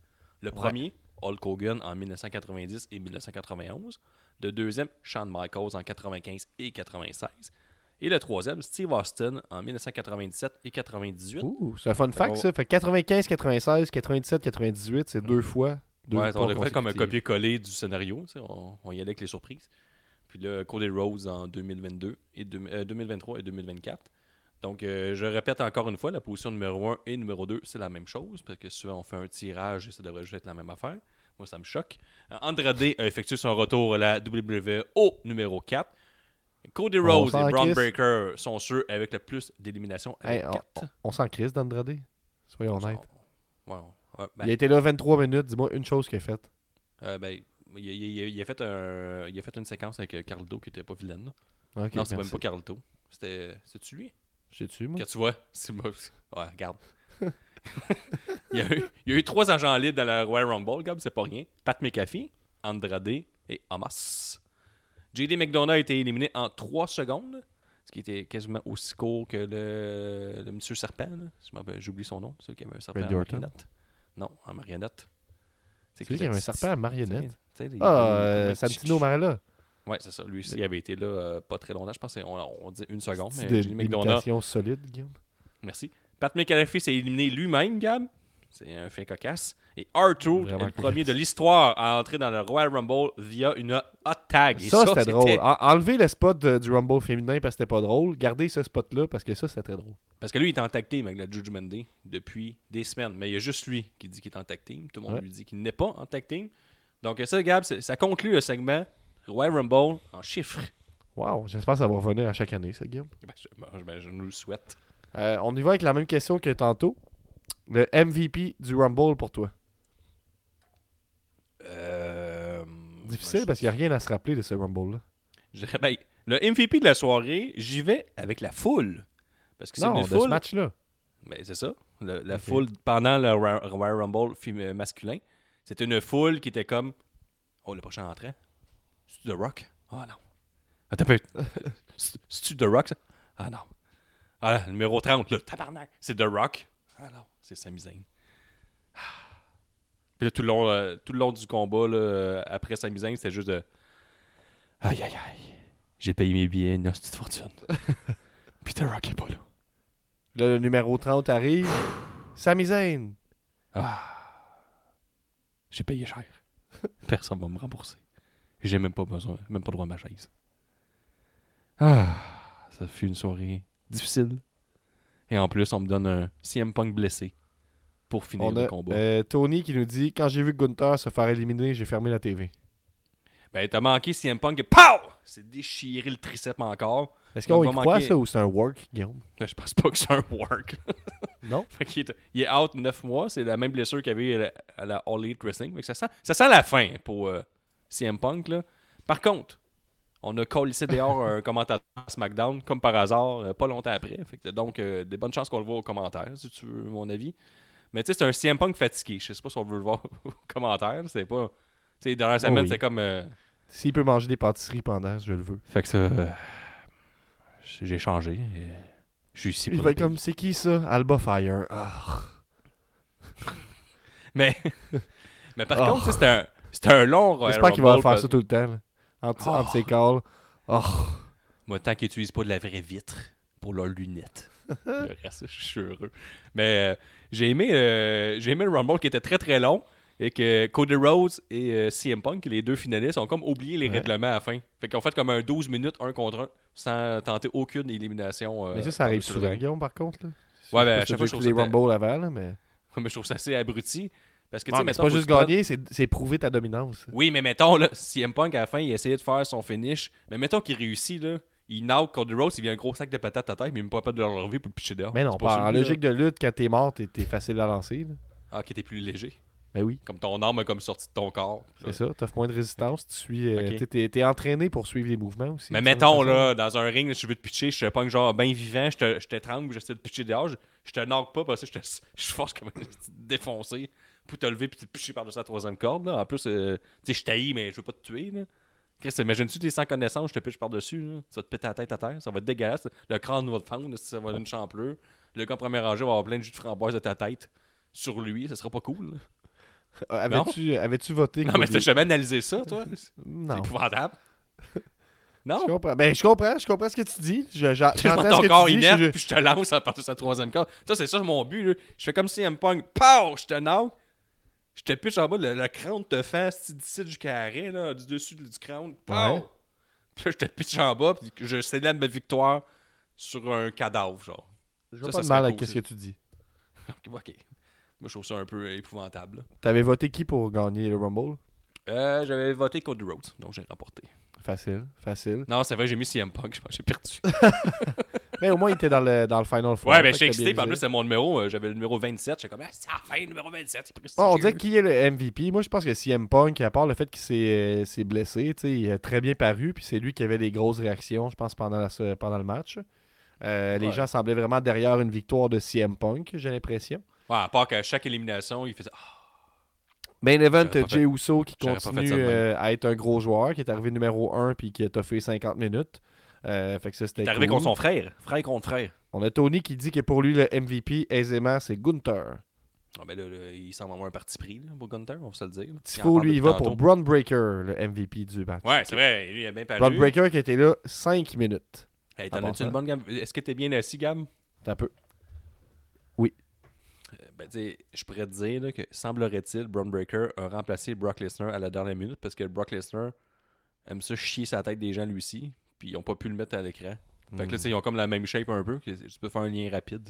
Le premier, Hulk Hogan en 1990 et 1991. Le deuxième, Shawn Michaels en 95 et 96. Et le troisième, Steve Austin en 1997 et 98. Ouh, c'est un fun fact, on- ça. Fait 95, 96, 97, 98, c'est deux fois. Deux Ouais, on a fait comme un copier-coller du scénario. On, on y allait avec les surprises. Puis là, Cody Rose en 2022 et deux- euh, 2023 et 2024. Donc, euh, je répète encore une fois, la position numéro 1 et numéro 2, c'est la même chose. Parce que souvent, on fait un tirage et ça devrait juste être la même affaire. Moi, ça me choque. Andrade a effectué son retour à la WWE au numéro 4. Cody Rose et Braun crisse. Breaker sont ceux avec le plus d'éliminations Hey, on- 4. on s'en crise d'Andrade. Soyons honnêtes. Ouais, ouais, ben, Il a été là 23 minutes. Dis-moi une chose qu'il a faite. Euh, ben, il, a- il a- il a fait un, il a fait une séquence avec euh, Carlito qui était pas vilaine. là. Ok, non, c'est même pas Carlito. C'était. C'est-tu lui? Sais-tu, moi? Que tu vois C'est moi. Ouais, regarde. il, y a eu, il y a eu trois agents libres dans la Royal Rumble, Gab, c'est pas rien. Pat McAfee, Andrade et Hamas. JD McDonough a été éliminé en 3 secondes, ce qui était quasiment aussi court que le, le Monsieur Serpent. J'oublie son nom, celui qui avait un serpent Orton. Non, en marionnette. C'est lui qui avait un serpent à marionnette? Ah, euh, Santino Marella. Ouais, c'est ça. Lui aussi, il avait été là euh, pas très longtemps. Je pense qu'on on dit une seconde. C'est McDonough, l'imitation solide, Guillaume. merci. Pat McAfee s'est éliminé lui-même, Gab. C'est un fait cocasse. Et Arthur est Vraiment le premier de l'histoire à entrer dans le Royal Rumble via une hot tag. Et Ça, c'était drôle. En- enlevez le spot de- du Rumble féminin parce que c'était pas drôle. Gardez ce spot-là parce que ça, c'était très drôle. Parce que lui, il est en tag team avec la Judgment Day depuis des semaines. Mais il y a juste lui qui dit qu'il est en tag team. Tout le monde Ouais. lui dit qu'il n'est pas en tag team. Donc ça, Gab, ça conclut le segment Royal Rumble en chiffres. Wow, j'espère que ça va revenir à chaque année, ça, Guillaume. Ben, je, ben, je nous le souhaite. Euh, on y va avec la même question que tantôt. Le MVP du Rumble pour toi. Euh, Difficile je- parce qu'il n'y a rien à se rappeler de ce Rumble-là. Je dirais, ben, le MVP de la soirée, j'y vais avec la foule. Parce que c'est Non, une de foule. ce match-là. Ben, c'est ça. Le- la foule pendant le Royal Rumble euh, masculin. C'était une foule qui était comme Oh, le prochain entrant. C'est-tu The Rock? Ah non. Attends un peu. C'est- C'est-tu The Rock ça? Ah non. Ah, le numéro 30, là, tabarnak. C'est The Rock. Ah non, c'est Sami Zayn. Ah. Puis là, tout le long, euh, tout le long du combat, là, euh, après Sami Zayn, c'était juste de Aïe, aïe, aïe. J'ai payé mes billets, une petite fortune. Puis The Rock est pas là. Là, le numéro 30 arrive. Sami Zayn. Ah. J'ai payé cher. Personne va me rembourser. J'ai même pas besoin, même pas droit à ma chaise. Ah, ça fut une soirée difficile. Et en plus, on me donne un CM Punk blessé pour finir On le combat. euh, Tony qui nous dit Quand j'ai vu Gunther se faire éliminer, j'ai fermé la TV. Ben, t'as manqué CM Punk. et Pow! C'est déchiré le triceps encore. Est-ce qu'on y croit manquer- ça ou c'est un work, Guillaume? Ben, Je pense pas que c'est un work. Non? Fait qu'il est, il est out 9 mois. C'est la même blessure qu'il avait à la, à la All Elite Wrestling. Ça, sent, ça sent la fin pour euh, CM Punk. Là. Par contre, on a collé dehors un commentateur SmackDown, comme par hasard, euh, pas longtemps après. Fait que, donc, euh, des bonnes chances qu'on le voit aux commentaires, si tu veux mon avis. Mais tu sais, c'est un CM Punk fatigué. Je sais pas si on veut le voir aux commentaires. C'est pas. Tu sais, dans la semaine, oui. c'est comme. euh, S'il peut manger des pâtisseries pendant, je le veux. fait que ça. euh, j'ai changé. et Je suis ici Il va être comme, c'est qui ça? Alba Fire. Ah. Mais, mais par Oh. contre, c'était un, c'était un long J'espère qu'il va faire ça tout le temps. là. Entre, Oh. entre ses calls. Oh. Moi, tant qu'ils n'utilisent pas de la vraie vitre pour leurs lunettes. le reste, je suis heureux. Mais euh, j'ai aimé, euh, j'ai aimé le Rumble qui était très très long et que Cody Rhodes et euh, CM Punk, les deux finalistes, ont comme oublié les Ouais. règlements à la fin. Fait qu'ils ont fait comme un 12 minutes, un contre un, sans tenter aucune élimination. euh, Mais ça, ça arrive souvent. Guillaume, par contre. Là. Ouais, ben, Je à chaque fois, trouve ça Rumble avant, là, mais... Mais je trouve ça assez abruti. Parce que, mais c'est pas juste te gagner, c'est c'est prouver ta dominance. Oui, mais mettons, là, CM Punk, à la fin, il essayait de faire son finish. Mais mettons qu'il réussit, là. Il knock Cody Rhodes, il vient un gros sac de patates à terre, mais il n'est pas capable de le relever pour le pitcher dehors. Mais non, pas, en logique de lutte, quand t'es mort, t'es t'es facile à lancer. là. Ah, qui était plus léger. Ben oui, Comme ton arme a comme sorti de ton corps. c'est ça. T'as moins de résistance. Tu suis, euh, t'es- t'es t'es entraîné pour suivre les mouvements aussi. Mais mettons, là, dans un ring, je veux te pitcher, je te punk genre bien vivant, je te- je t'étrangle, j'essaie de pitcher dehors, je, je te knock pas, parce que je te je force comme défoncé pour te lever puis te pitcher par-dessus la troisième corde. Là. En plus, euh, tu sais, je t'haïs, mais je veux pas te tuer. Là. Chris, imagine-tu, t'es sans connaissance, je te pitche par-dessus, ça va te péter la tête à terre, ça va être dégueulasse. Le crâne va te fendre, ça va être une champlure. Le gars en première rangée va avoir plein de jus de framboise de ta tête sur lui, ça sera pas cool. Euh, Avais-tu avais-tu voté Non, mais t'as jamais analysé ça, toi? C'est Non. épouvantable. Non? Je comprends. Ben, je comprends, je comprends ce que tu dis. Je- Je ce ton que corps inerte, je- puis je te lance à partir de sa troisième corde. Ça, c'est ça mon but. Là. Je fais comme si M Punk, pow, je te knock. Je te pitch en bas, le, le crâne te fait asti, d'ici du carré, là, du dessus du crâne, pow. Ouais. Puis là, je te pitch en bas, puis je célèbre ma victoire sur un cadavre, genre. Je vois Ça, pas ça de mal avec cool, ce que tu dis. Ok. Moi, je trouve ça un peu épouvantable. T'avais voté qui pour gagner le Rumble? Euh, J'avais voté Cody Rhodes, donc j'ai remporté. Facile, facile. Non, c'est vrai, j'ai mis CM Punk, je pense que j'ai perdu. Mais au moins, il était dans le, dans le Final Four. Ouais, ben fait je suis excité, en plus, c'est mon numéro. euh, J'avais le numéro 27. J'étais comme, ah, c'est la fin, le numéro 27. C'est Bon, on dirait qui est le MVP. Moi, je pense que CM Punk, à part le fait qu'il s'est euh, blessé, il a très bien paru. Puis c'est lui qui avait les grosses réactions, je pense, pendant, la pendant le match. Euh, Les gens semblaient vraiment derrière une victoire de CM Punk, j'ai l'impression. Ouais, à part qu'à chaque élimination, il faisait. Ah, Main event, Jay Uso qui continue euh, à être un gros joueur, qui est arrivé numéro 1 puis qui a toffé 50 minutes. Euh, fait que ça, c'était T'es arrivé cool. contre son frère. Frère contre frère. On a Tony qui dit que pour lui, le MVP, aisément, c'est Gunther. Ah, ben là, là, il semble avoir un parti pris là, pour Gunter, on va se le dire. Tifo, lui, il va pour Braun Breaker, le MVP du match. Ouais, c'est vrai, lui, il a bien paru. Braun Breaker qui était là 5 minutes. Hey, En t'en as-tu une bonne gamme? Est-ce que t'es bien assis, C'est un peu. Euh, Ben, tu sais, je pourrais te dire là, que semblerait-il, Braun Breaker a remplacé Brock Lesnar à la dernière minute parce que Brock Lesnar aime ça chier sa tête des gens lui aussi, puis ils ont pas pu le mettre à l'écran. Fait que là, sais, ils ont comme la même shape un peu, tu peux faire un lien rapide.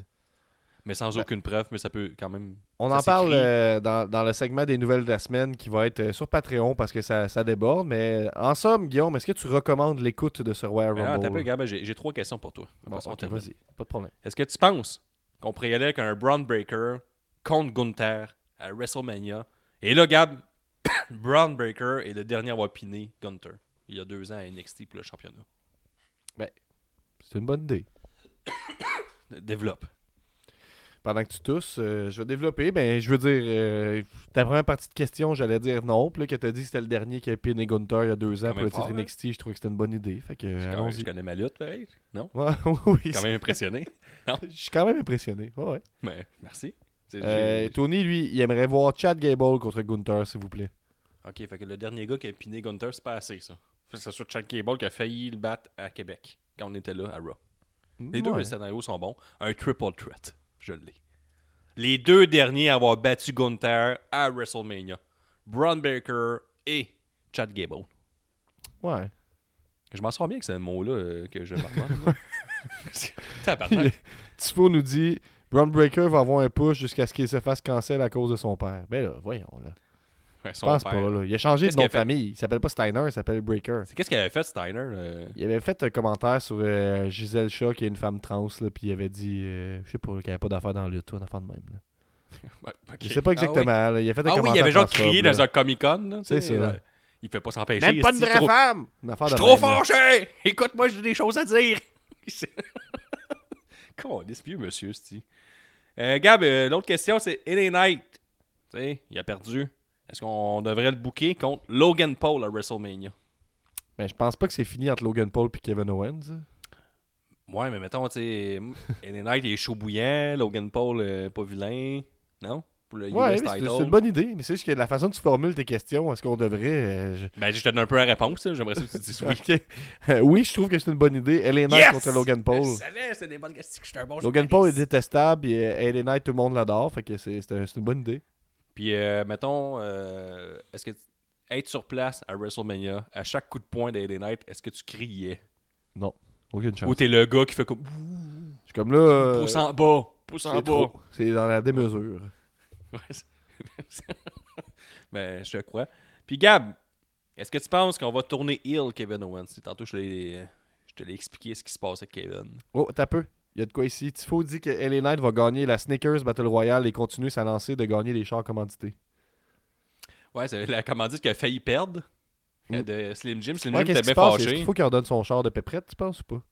Mais sans Ben- aucune preuve, mais ça peut quand même. On en parle euh, dans, dans le segment des nouvelles de la semaine qui va être euh, sur Patreon parce que ça, ça déborde. Mais en somme, Guillaume, est-ce que tu recommandes l'écoute de ce Royal là, Rumble? Gab, j'ai trois questions pour toi. Bon, vas-y, pas de problème. Est-ce que tu penses qu'on pourrait y aller avec un Braun Breaker contre Gunther à WrestleMania? Et là, Gab, Braun Breaker est le dernier à avoir piné Gunther. Il y a deux ans à NXT pour le championnat. C'est une bonne idée. Développe. Pendant que tu tousses, euh, je vais développer. Ben, je veux dire, euh, ta première partie de question, j'allais dire non. Puis là, que tu as dit que c'était le dernier qui a piné Gunther il y a deux ans pour le titre fort, hein? NXT, je trouvais que c'était une bonne idée. Fait que, Quand même, allons-y. je connais ma lutte, pareil. Non? Ouais, oui, Quand même impressionné. je suis quand même impressionné. Ouais, ouais. Mais merci. C'est- Euh, Tony, lui, il aimerait voir Chad Gable contre Gunther, s'il vous plaît. Ok, fait que le dernier gars qui a piné Gunther, c'est pas assez, ça. Faut que ce soit Chad Cable qui a failli le battre à Québec quand on était là à Raw. Les deux les scénarios sont bons. Un triple threat. Je l'ai. Les deux derniers à avoir battu Gunther à WrestleMania. Braun Baker et Chad Gable. Ouais. Je m'en sors bien que c'est un mot-là euh, que je m'en. Tifo nous dit Braun Breaker va avoir un push jusqu'à ce qu'il se fasse cancel à cause de son père. Ben là, voyons. Là. Je pense père. pas. Là. Il a changé de nom de famille. Il s'appelle pas Steiner, il s'appelle Breaker. C'est Qu'est-ce qu'il avait fait, Steiner euh? Il avait fait un commentaire sur euh, Gisèle Shaw, qui est une femme trans, là, puis il avait dit, euh, je sais pas, qu'il n'y avait pas d'affaires dans le lutte, une affaire de même. là. Ouais, ok. Je sais pas Ah exactement. là. Il a fait un Ah oui, il avait genre crié là. dans un Comic Con. C'est ça. ça. Il fait pas s'empêcher. Même pas une vraie trop- femme! Une Je suis trop là. fâché! Écoute-moi, j'ai des choses à dire! Comment est vieux monsieur? Euh, Gab, euh, l'autre question, c'est LA Knight. Tu sais, il a perdu. Est-ce qu'on devrait le booker contre Logan Paul à WrestleMania? Ben, je pense pas que c'est fini entre Logan Paul et Kevin Owens. Ouais, mais mettons, tu sais, LA Knight, il est chaud bouillant, Logan Paul, euh, pas vilain. Non? Pour le Ouais, c'est une bonne idée, mais c'est juste que la façon dont tu formules tes questions, est-ce qu'on devrait. euh, je- Ben, je te donne un peu la réponse. J'aimerais ça que tu dises oui. Euh, oui, je trouve que c'est une bonne idée. LA Knight Yes! contre Logan Paul. Je savais, c'est des bonnes questions que je suis un bon Logan Paul est détestable et LA Knight, tout le monde l'adore. Fait que c'est c'est un- c'est une bonne idée. Puis, euh, mettons, euh, est-ce que être sur place à WrestleMania, à chaque coup de poing d'LA Knight, est-ce que tu criais? Aucune chance. Ou t'es le gars qui fait comme Je suis comme là. euh, pouce en bas, pouce en c'est bas. C'est dans la démesure. Ben, je te crois. Puis Gab, est-ce que tu penses qu'on va tourner heel Kevin Owens? Tantôt, je, je te l'ai expliqué ce qui se passe avec Kevin. Oh, t'as peu. Il y a de quoi ici. Tifo dit que LA Knight va gagner la Snickers Battle Royale et continuer sa lancée de gagner les chars commandités. Ouais, c'est la commandite qui a failli perdre euh, Mm. de Slim Jim. Slim Ouais, Jim était bien fâché. qu'il faut qu'il redonne son char de péprette, tu penses ou pas?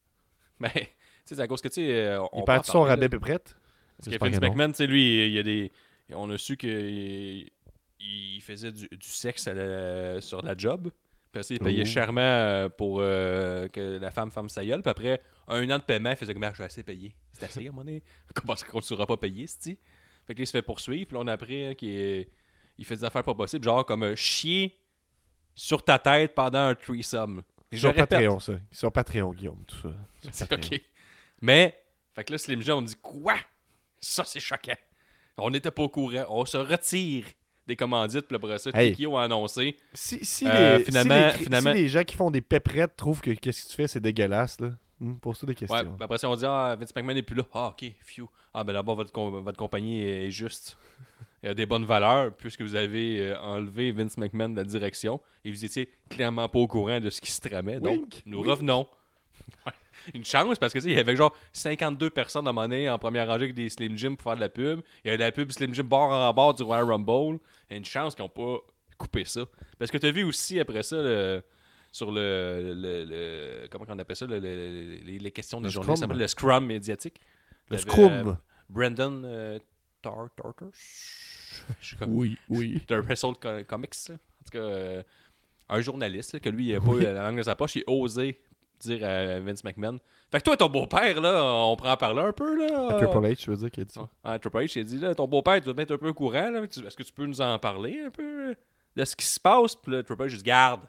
Mais, tu sais, c'est à cause que, tu sais, euh, on Il perd son rabais péprette? Parce que Vince. McMahon, tu sais, lui, il y a des. On a su qu'il il faisait du, du sexe la- sur la job. Puis après, il payait Oh. chèrement euh, pour euh, que la femme ferme sa gueule. Puis après, un an de paiement, il faisait comme Ah, je suis assez payé. C'est assez à moment donné. Comment ça qu'on ne sera pas payé, cest Fait que là, il se fait poursuivre. Puis là, on a appris hein, qu'il il fait des affaires pas possibles, genre comme euh, chier sur ta tête pendant un threesome. Sur répète, Patreon, ça. Sur Patreon, Guillaume, tout ça. C'est. OK. Mais, fait que là, Slim Jim, on dit Quoi? Ça, c'est choquant. On n'était pas au courant. On se retire des commandites. Puis après ça, Hey. A annoncé. Si, si, Euh, les, finalement- si, les, finalement- si les gens qui font des péprettes trouvent que qu'est-ce que tu fais, c'est dégueulasse, là. Pose-toi des questions. Ouais, après ça, on dit Ah, Vince McMahon n'est plus là. Ah, ok, phew. Ah, ben d'abord, votre, com- votre compagnie est juste. Il y a des bonnes valeurs, puisque vous avez euh, enlevé Vince McMahon de la direction et vous étiez clairement pas au courant de ce qui se tramait. Donc, nous revenons. Une chance, parce que il y avait genre 52 personnes à monnaie en première rangée avec des Slim Jim pour faire de la pub. Il y avait de la pub Slim Jim bord en bord du Royal Rumble. Il y a une chance qu'ils n'ont pas coupé ça. Parce que tu as vu aussi après ça, le- sur le, le- le- Comment on appelle ça le- le- les, questions des journalistes, ça s'appelle le scrum médiatique. le scrum. euh, Brandon euh, Tar comme. Oui, oui. De Wrestle Co- Comics. En tout cas, euh, un journaliste, là, que lui, il n'a pas eu la langue de sa poche, il a osé dire à Vince McMahon. Fait que toi, ton beau-père, là, on prend en parler un peu, là. Triple H, tu veux dire qu'il a dit. Ah, Triple H, il a dit, là, ton beau-père, tu dois être un peu au courant, là. Est-ce que tu peux nous en parler un peu là, de ce qui se passe? Puis là, Triple H, dit, garde,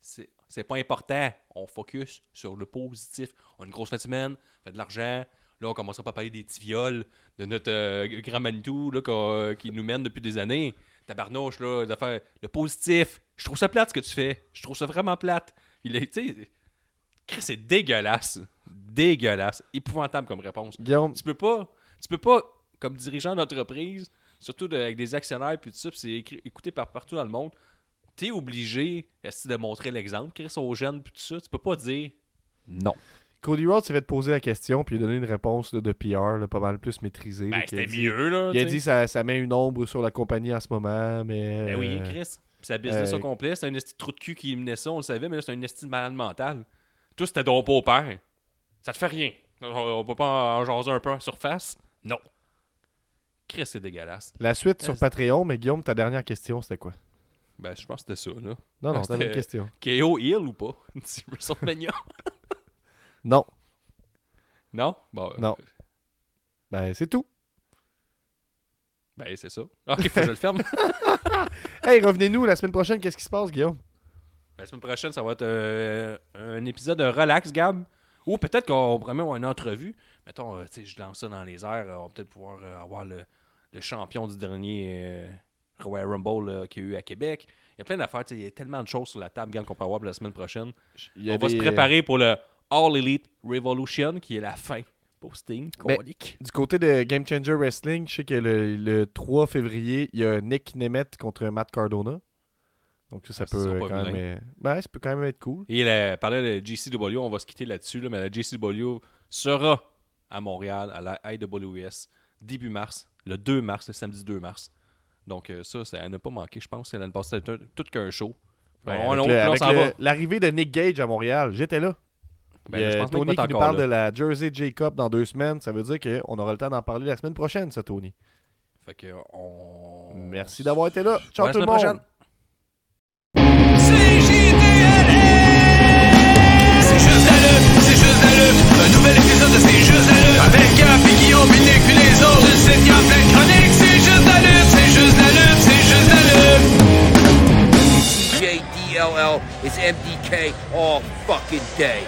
c'est c'est pas important. On focus sur le positif. On a une grosse fin de semaine, on fait de l'argent. Là, on commencera pas à parler des petits viols de notre euh, grand Manitou là, qui nous mène depuis des années. Tabarnouche, là, d'affaires. Le positif. Je trouve ça plate ce que tu fais. Je trouve ça vraiment plate. Il est, c'est dégueulasse. Dégueulasse. Épouvantable comme réponse. Guillaume, Tu peux pas, tu peux pas, comme dirigeant d'entreprise, surtout de- avec des actionnaires puis tout ça, puis c'est écrit- écouté par partout dans le monde, t'es obligé esti, de montrer l'exemple, Chris, aux jeunes puis tout ça? Tu peux pas dire non. Cody Rhodes s'est fait poser la question puis il a donné une réponse là, de PR là, pas mal plus maîtrisée. Ben, c'était dit- mieux, là. Il a tu dit ça, ça met une ombre sur la compagnie en ce moment, mais. Ben oui, euh, Chris. Puis sa business euh, au complet, c'est un esti de trou de cul qui menait ça, on le savait, mais là, c'est un esti de malade mental. Tout, c'était ton beau-père. Ça te fait rien. On, on peut pas en jaser un peu en surface? Non. Chris, c'est dégueulasse. La suite sur Patreon, mais Guillaume, ta dernière question, c'était quoi? Ben, je pense que c'était ça, là. Non, non, Ah, t'avais une c'était- question. KO Hill ou pas? WrestleMania? Non, Non? Bon, euh, Non. ben c'est tout. Ben, c'est ça. Ok, faut que je le ferme. Hey, revenez-nous la semaine prochaine, qu'est-ce qui se passe, Guillaume? La semaine prochaine, ça va être euh, un épisode de relax, Gab. Ou peut-être qu'on avoir une entrevue. Mettons, euh, tu sais, je lance ça dans les airs. On va peut-être pouvoir euh, avoir le, le champion du dernier euh, Royal Rumble qu'il y a eu à Québec. Il y a plein d'affaires. tu sais, Il y a tellement de choses sur la table, Gab, qu'on peut avoir pour la semaine prochaine. Il On va se préparer pour le All Elite Revolution, qui est la fin posting. Ben, euh, Du côté de Game Changer Wrestling, je sais que le, le 3 février, il y a Nick Nemeth contre Matt Cardona. Donc ça, ça Ah, ça peut euh, quand même, euh, ben, ça peut quand même être cool. Et la, parlait de JCW, on va se quitter là-dessus, là, mais la JCW sera à Montréal, à la IWS, début mars, le 2 mars, le samedi 2 mars. Donc euh, ça, à ne pas manquer, je pense. C'est l'année passée, tout qu'un show. Ouais, on, avec on-. L'arrivée de Nick Gage à Montréal, j'étais là. Ben, je pense même Tony qui nous parle de la Jersey Jacob dans deux semaines. Ça veut dire qu'on aura le temps d'en parler la semaine prochaine, ça, Tony. Fait que, on... Merci d'avoir été là. Ciao tout le monde. prochaine. Lutte, un nouvel épisode autres, c'est juste la lutte. Avec Gap et Guillaume, Nick, puis les autres. Tu sais qu'il y a plein de chroniques, c'est juste la lutte, c'est juste la lutte, c'est juste la lutte. CJDLL is MDK all fucking day.